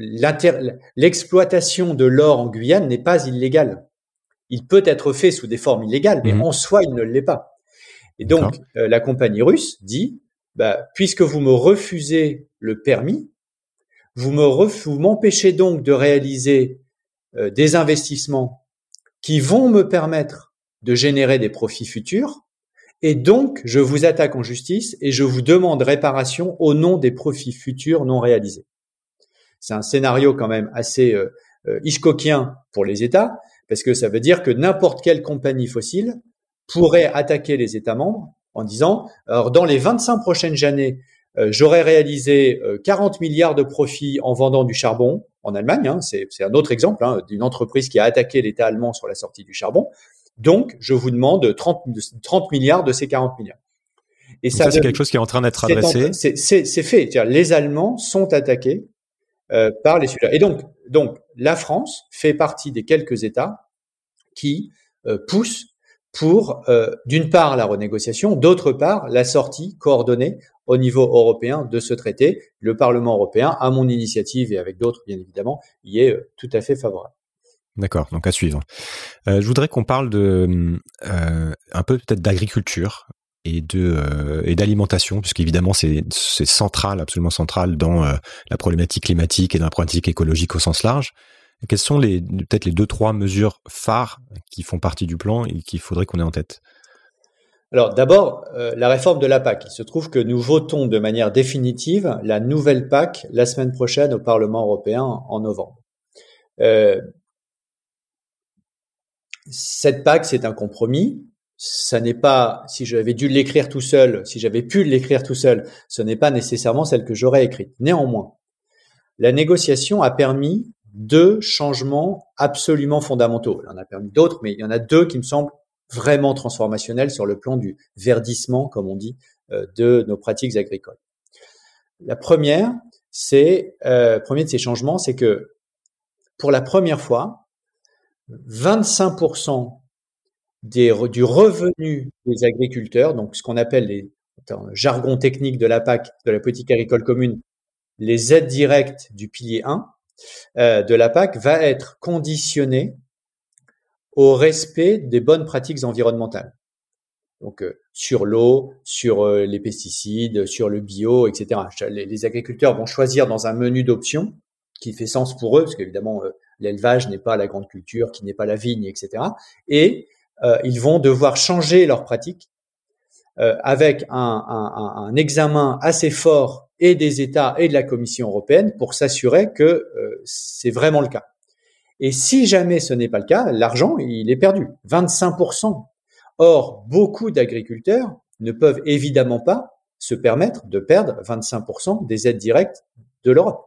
l'exploitation de l'or en Guyane n'est pas illégale. Il peut être fait sous des formes illégales, mais mmh. en soi il ne l'est pas. Et donc euh, la compagnie russe dit, bah, puisque vous me refusez le permis, vous me vous m'empêchez donc de réaliser euh, des investissements qui vont me permettre de générer des profits futurs. Et donc, je vous attaque en justice et je vous demande réparation au nom des profits futurs non réalisés. C'est un scénario quand même assez euh, euh pour les États, parce que ça veut dire que n'importe quelle compagnie fossile pourrait attaquer les États membres en disant, alors dans les 25 prochaines années, euh, j'aurais réalisé 40 euh, milliards de profits en vendant du charbon en Allemagne. Hein, c'est un autre exemple hein, d'une entreprise qui a attaqué l'État allemand sur la sortie du charbon. Donc, je vous demande 30, 30 milliards de ces 40 milliards. Et ça, c'est quelque chose qui est en train d'être adressé. C'est fait. Les Allemands sont attaqués euh, par les Suédois. Et donc, donc, la France fait partie des quelques États qui euh, poussent pour, euh, d'une part, la renégociation, d'autre part, la sortie coordonnée au niveau européen de ce traité. Le Parlement européen, à mon initiative et avec d'autres, bien évidemment, y est tout à fait favorable. D'accord, donc à suivre. Euh, je voudrais qu'on parle de euh, un peu peut-être d'agriculture et de euh, et d'alimentation, puisqu'évidemment c'est c'est central, absolument central dans la problématique climatique et dans la problématique écologique au sens large. Quelles sont les peut-être les deux trois mesures phares qui font partie du plan et qu'il faudrait qu'on ait en tête? Alors d'abord, la réforme de la PAC. Il se trouve que nous votons de manière définitive la nouvelle PAC la semaine prochaine au Parlement européen en novembre. Cette PAC, c'est un compromis. Ça n'est pas, si j'avais dû l'écrire tout seul, si j'avais pu l'écrire tout seul, ce n'est pas nécessairement celle que j'aurais écrite. Néanmoins, la négociation a permis deux changements absolument fondamentaux. Il en a permis d'autres, mais il y en a deux qui me semblent vraiment transformationnel sur le plan du verdissement, comme on dit, euh, de nos pratiques agricoles. La première, c'est euh, premier de ces changements, c'est que pour la première fois, 25% des, du revenu des agriculteurs, donc ce qu'on appelle les jargon technique de la PAC, de la politique agricole commune, les aides directes du pilier 1 euh, de la PAC, va être conditionné au respect des bonnes pratiques environnementales. Donc euh, sur l'eau, sur euh, les pesticides, sur le bio, etc. Les, agriculteurs vont choisir dans un menu d'options qui fait sens pour eux, parce qu'évidemment euh, l'élevage n'est pas la grande culture, qui n'est pas la vigne, etc. Et ils vont devoir changer leurs pratiques avec un, examen assez fort et des États et de la Commission européenne pour s'assurer que c'est vraiment le cas. Et si jamais ce n'est pas le cas, l'argent, il est perdu. 25%. Or, beaucoup d'agriculteurs ne peuvent évidemment pas se permettre de perdre 25% des aides directes de l'Europe.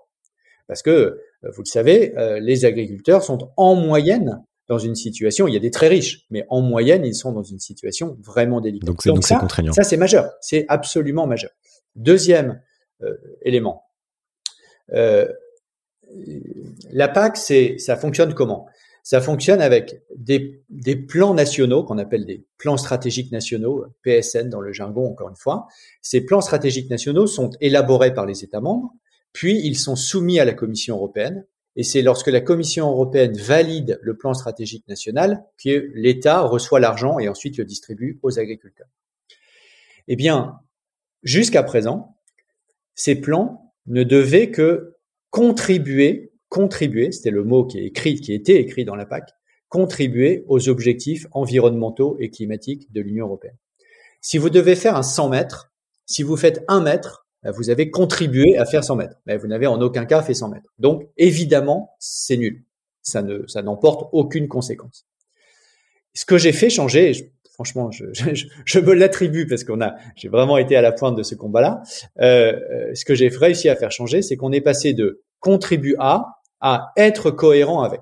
Parce que, euh, vous le savez, euh, les agriculteurs sont en moyenne dans une situation, il y a des très riches, mais en moyenne, ils sont dans une situation vraiment délicate. Donc, donc, ça, contraignant. Ça, c'est majeur. C'est absolument majeur. Deuxième euh, élément. Euh, la PAC, c'est, ça fonctionne comment? Ça fonctionne avec des, des plans nationaux qu'on appelle des plans stratégiques nationaux, PSN dans le jargon encore une fois. Ces plans stratégiques nationaux sont élaborés par les États membres, puis ils sont soumis à la Commission européenne. Et c'est lorsque la Commission européenne valide le plan stratégique national que l'État reçoit l'argent et ensuite le distribue aux agriculteurs. Eh bien, jusqu'à présent, ces plans ne devaient que contribuer, contribuer, c'était le mot qui est écrit, était écrit dans la PAC, contribuer aux objectifs environnementaux et climatiques de l'Union européenne. Si vous devez faire un 100 mètres, si vous faites un mètre, vous avez contribué à faire 100 mètres, mais vous n'avez en aucun cas fait 100 mètres. Donc, évidemment, c'est nul. Ça ne, ça n'emporte aucune conséquence. Ce que j'ai fait changer, franchement, je, je, je me l'attribue parce qu'on a, j'ai vraiment été à la pointe de ce combat-là. Euh, euh ce que j'ai réussi à faire changer, c'est qu'on est passé de contribue à à être cohérent avec.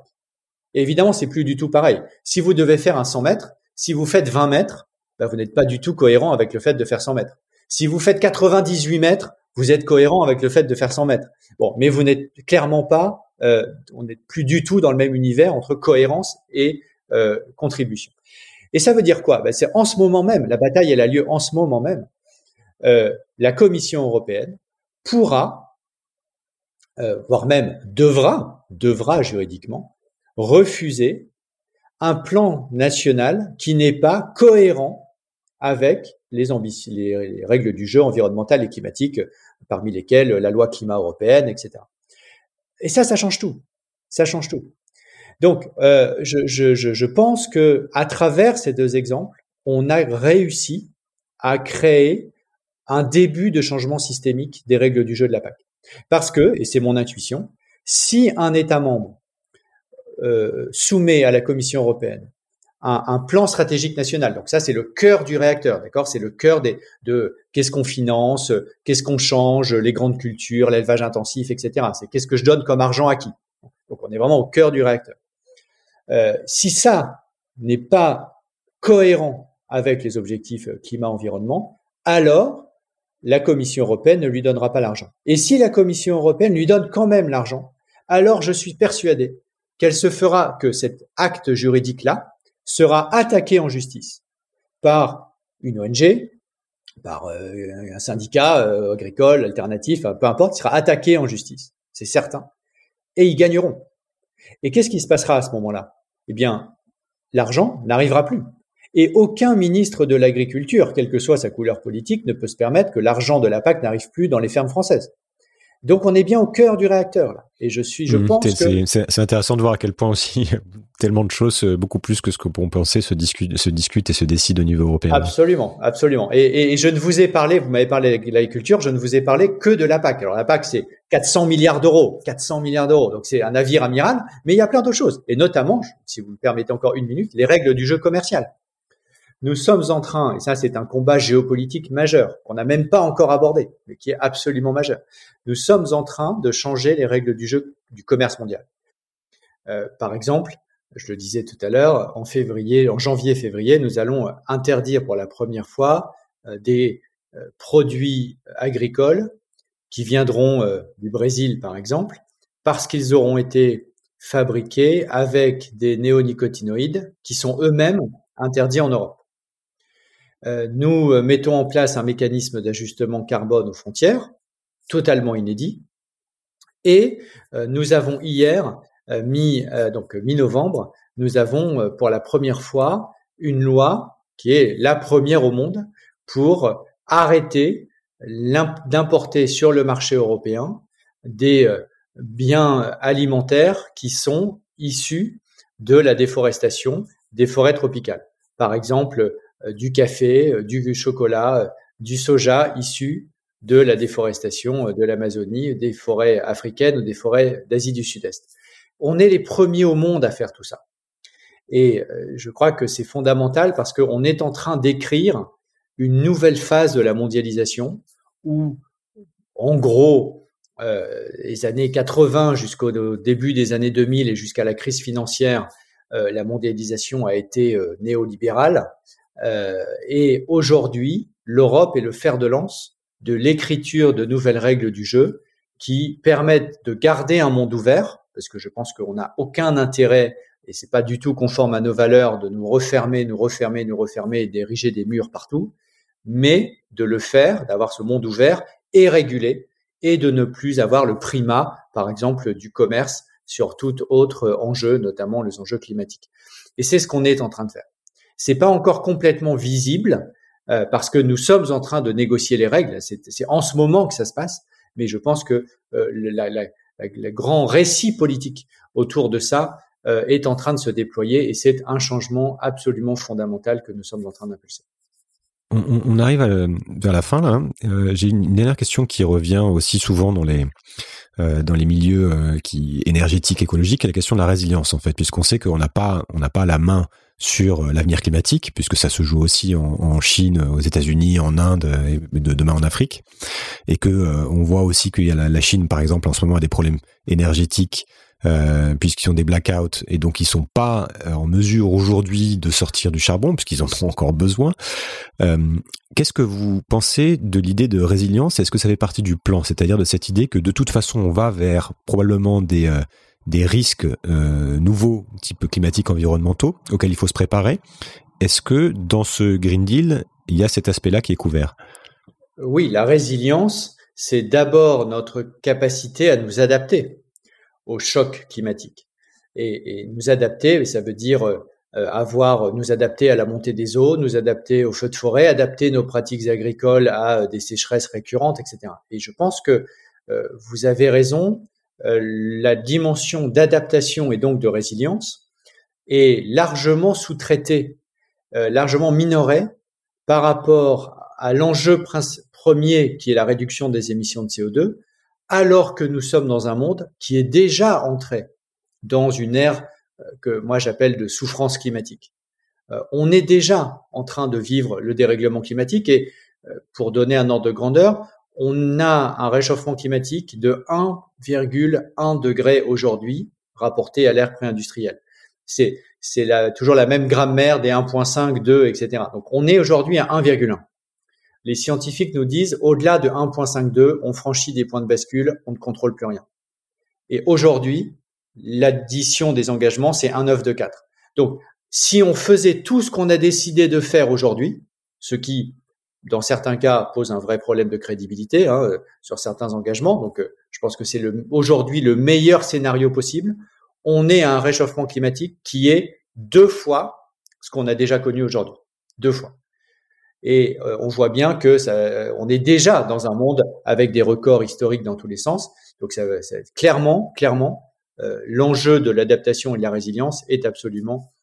Et évidemment, c'est plus du tout pareil. Si vous devez faire un 100 mètres, si vous faites 20 mètres, ben vous n'êtes pas du tout cohérent avec le fait de faire 100 mètres. Si vous faites 98 mètres, vous êtes cohérent avec le fait de faire 100 mètres. Bon, mais vous n'êtes clairement pas, euh, on n'est plus du tout dans le même univers entre cohérence et euh, contribution. Et ça veut dire quoi? Ben, C'est en ce moment même, la bataille elle a lieu en ce moment même. Euh, la Commission européenne pourra, euh, voire même devra, devra juridiquement, refuser un plan national qui n'est pas cohérent avec les, les, règles du jeu environnemental et climatique, parmi lesquelles la loi climat européenne, etc. Et ça, ça change tout. Ça change tout. Donc, euh, je, pense que à travers ces deux exemples, on a réussi à créer un début de changement systémique des règles du jeu de la PAC. Parce que, et c'est mon intuition, si un État membre euh, soumet à la Commission européenne un, plan stratégique national. Donc ça, c'est le cœur du réacteur, d'accord? C'est le cœur des, de qu'est-ce qu'on finance, qu'est-ce qu'on change, les grandes cultures, l'élevage intensif, etc. C'est qu'est-ce que je donne comme argent à qui? Donc on est vraiment au cœur du réacteur. Euh, si ça n'est pas cohérent avec les objectifs climat-environnement, alors la Commission européenne ne lui donnera pas l'argent. Et si la Commission européenne lui donne quand même l'argent, alors je suis persuadé qu'elle se fera que cet acte juridique-là sera attaqué en justice par une ONG, par euh, un syndicat euh, agricole, alternatif, peu importe, sera attaqué en justice, c'est certain. Et ils gagneront. Et qu'est-ce qui se passera à ce moment-là? Eh bien, l'argent n'arrivera plus. Et aucun ministre de l'Agriculture, quelle que soit sa couleur politique, ne peut se permettre que l'argent de la PAC n'arrive plus dans les fermes françaises. Donc on est bien au cœur du réacteur là. Et je suis, je mmh, pense que c'est intéressant de voir à quel point aussi tellement de choses, euh, beaucoup plus que ce que qu'on pensait, se discutent, se discutent et se décident au niveau européen. Absolument, absolument. Et, et, je ne vous ai parlé, vous m'avez parlé de l'agriculture, je ne vous ai parlé que de la PAC. Alors la PAC c'est 400 milliards d'euros, 400 milliards d'euros. Donc c'est un navire amiral, mais il y a plein d'autres choses. Et notamment, si vous me permettez encore une minute, les règles du jeu commercial. Nous sommes en train, et ça c'est un combat géopolitique majeur, qu'on n'a même pas encore abordé, mais qui est absolument majeur. Nous sommes en train de changer les règles du jeu du commerce mondial. Euh, par exemple, je le disais tout à l'heure, en février, en janvier-février, nous allons interdire pour la première fois euh, des euh, produits agricoles qui viendront du Brésil, par exemple, parce qu'ils auront été fabriqués avec des néonicotinoïdes qui sont eux-mêmes interdits en Europe. Euh, nous euh, mettons en place un mécanisme d'ajustement carbone aux frontières, totalement inédit. Et euh, nous avons hier, mi, donc mi-novembre, nous avons pour la première fois une loi qui est la première au monde pour arrêter d'importer sur le marché européen des biens alimentaires qui sont issus de la déforestation des forêts tropicales. Par exemple, du café, euh, du chocolat, euh, du soja issu de la déforestation de l'Amazonie, des forêts africaines ou des forêts d'Asie du Sud-Est. On est les premiers au monde à faire tout ça. Et je crois que c'est fondamental parce qu'on est en train d'écrire une nouvelle phase de la mondialisation où, en gros, euh, les années 80 jusqu'au début des années 2000 et jusqu'à la crise financière, la mondialisation a été néolibérale. Euh, et aujourd'hui, l'Europe est le fer de lance de l'écriture de nouvelles règles du jeu qui permettent de garder un monde ouvert, parce que je pense qu'on n'a aucun intérêt, et c'est pas du tout conforme à nos valeurs, de nous refermer, nous refermer, nous refermer et d'ériger des murs partout, mais de le faire, d'avoir ce monde ouvert et régulé, et de ne plus avoir le primat, par exemple, du commerce sur tout autre enjeu, notamment les enjeux climatiques. Et c'est ce qu'on est en train de faire. C'est pas encore complètement visible euh, parce que nous sommes en train de négocier les règles. C'est en ce moment que ça se passe, mais je pense que euh, le grand récit politique autour de ça euh, est en train de se déployer et c'est un changement absolument fondamental que nous sommes en train d'impulser. On, arrive vers la fin là. Hein. J'ai une, dernière question qui revient aussi souvent dans les dans les milieux énergétiques, écologiques, la question de la résilience en fait, puisqu'on sait qu'on n'a pas on n'a pas la main sur euh, l'avenir climatique, puisque ça se joue aussi en, Chine, aux États-Unis, en Inde et demain en Afrique, et que euh, on voit aussi qu'il y a la, Chine, par exemple, en ce moment a des problèmes énergétiques. Euh, puisqu'ils ont des blackouts et donc ils sont pas euh, en mesure aujourd'hui de sortir du charbon puisqu'ils en ont encore besoin. Qu'est-ce que vous pensez de l'idée de résilience? Est-ce que ça fait partie du plan, c'est-à-dire de cette idée que de toute façon on va vers probablement des des risques euh, nouveaux, type climatiques, environnementaux, auxquels il faut se préparer. Est-ce que dans ce Green Deal, il y a cet aspect-là qui est couvert? Oui, la résilience, c'est d'abord notre capacité à nous adapter au choc climatique. Et, nous adapter, ça veut dire euh, avoir, nous adapter à la montée des eaux, nous adapter aux feux de forêt, adapter nos pratiques agricoles à des sécheresses récurrentes, etc. Et je pense que euh, vous avez raison la dimension d'adaptation et donc de résilience est largement sous-traitée, largement minorée par rapport à l'enjeu premier qui est la réduction des émissions de CO2, alors que nous sommes dans un monde qui est déjà entré dans une ère que moi j'appelle de souffrance climatique. Euh, on est déjà en train de vivre le dérèglement climatique et euh, pour donner un ordre de grandeur, on a un réchauffement climatique de 1,1 degré aujourd'hui rapporté à l'ère pré-industrielle. C'est toujours la même grammaire des 1.5, 2, etc. Donc on est aujourd'hui à 1,1. Les scientifiques nous disent au-delà de 1.52, on franchit des points de bascule, on ne contrôle plus rien. Et aujourd'hui, l'addition des engagements, c'est 1,9 de 4. Donc si on faisait tout ce qu'on a décidé de faire aujourd'hui, ce qui, dans certains cas, pose un vrai problème de crédibilité hein, euh, sur certains engagements, donc euh, je pense que c'est aujourd'hui le meilleur scénario possible, on est à un réchauffement climatique qui est deux fois ce qu'on a déjà connu aujourd'hui, deux fois. Et euh, on voit bien que ça, on est déjà dans un monde avec des records historiques dans tous les sens. Donc ça, clairement, clairement, l'enjeu de l'adaptation et de la résilience est absolument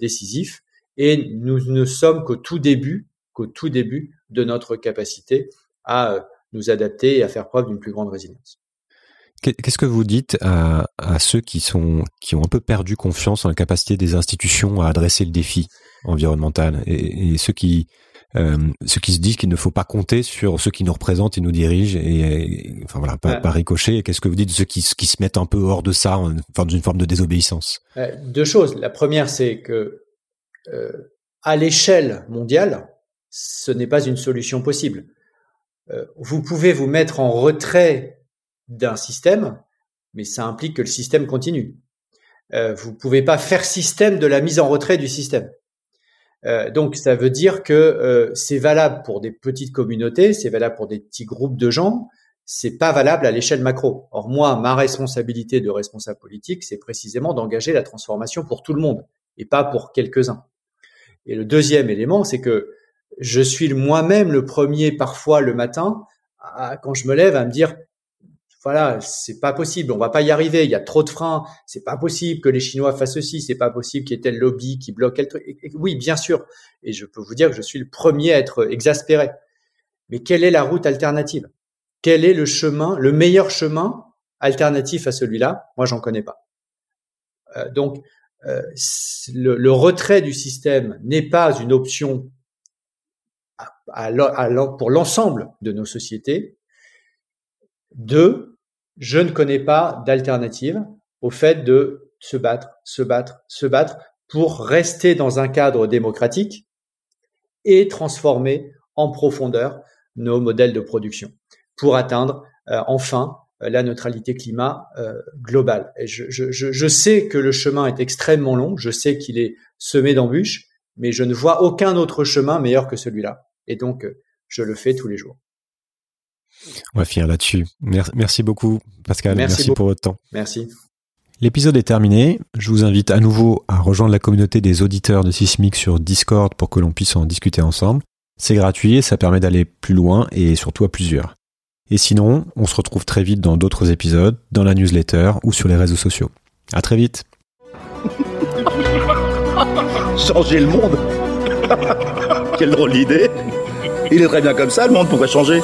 décisif. Et nous ne sommes qu'au tout début, qu'au tout début de notre capacité à euh, nous adapter et à faire preuve d'une plus grande résilience. Qu'est-ce que vous dites à, ceux qui sont qui ont un peu perdu confiance en la capacité des institutions à adresser le défi environnemental et, ceux qui euh, ceux qui se disent qu'il ne faut pas compter sur ceux qui nous représentent et nous dirigent et, enfin voilà pas, pas ricocher. Qu'est-ce que vous dites de ceux qui, qui se mettent un peu hors de ça, en, enfin d'une forme de désobéissance? Deux choses. La première, c'est que euh, à l'échelle mondiale, ce n'est pas une solution possible. Euh, vous pouvez vous mettre en retrait d'un système, mais ça implique que le système continue. Euh, vous pouvez pas faire système de la mise en retrait du système. Euh, donc ça veut dire que c'est valable pour des petites communautés, c'est valable pour des petits groupes de gens, c'est pas valable à l'échelle macro. Or moi, ma responsabilité de responsable politique, c'est précisément d'engager la transformation pour tout le monde et pas pour quelques-uns. Et le deuxième élément, c'est que je suis moi-même le premier parfois le matin, quand je me lève, à me dire voilà, c'est pas possible, on va pas y arriver, il y a trop de freins, c'est pas possible que les Chinois fassent ceci, c'est pas possible qu'il y ait tel lobby qui bloque tel truc. oui, bien sûr, et je peux vous dire que je suis le premier à être exaspéré. Mais quelle est la route alternative? Quel est le chemin, le meilleur chemin alternatif à celui-là? Moi, j'en connais pas. Euh, donc, euh, le, retrait du système n'est pas une option pour l'ensemble de nos sociétés. Deux, je ne connais pas d'alternative au fait de se battre, se battre, se battre pour rester dans un cadre démocratique et transformer en profondeur nos modèles de production pour atteindre euh, enfin euh, la neutralité climat euh, globale. Je, je, je, sais que le chemin est extrêmement long, je sais qu'il est semé d'embûches, mais je ne vois aucun autre chemin meilleur que celui-là. Et donc, je le fais tous les jours. On va finir là-dessus. Merci, beaucoup, Pascal. Merci, pour votre temps. Merci. L'épisode est terminé. Je vous invite à nouveau à rejoindre la communauté des auditeurs de Sismic sur Discord pour que l'on puisse en discuter ensemble. C'est gratuit et ça permet d'aller plus loin et surtout à plusieurs. Et sinon, on se retrouve très vite dans d'autres épisodes, dans la newsletter ou sur les réseaux sociaux. À très vite. Changer le monde Quelle drôle d'idée Il est très bien comme ça, le monde, pourquoi changer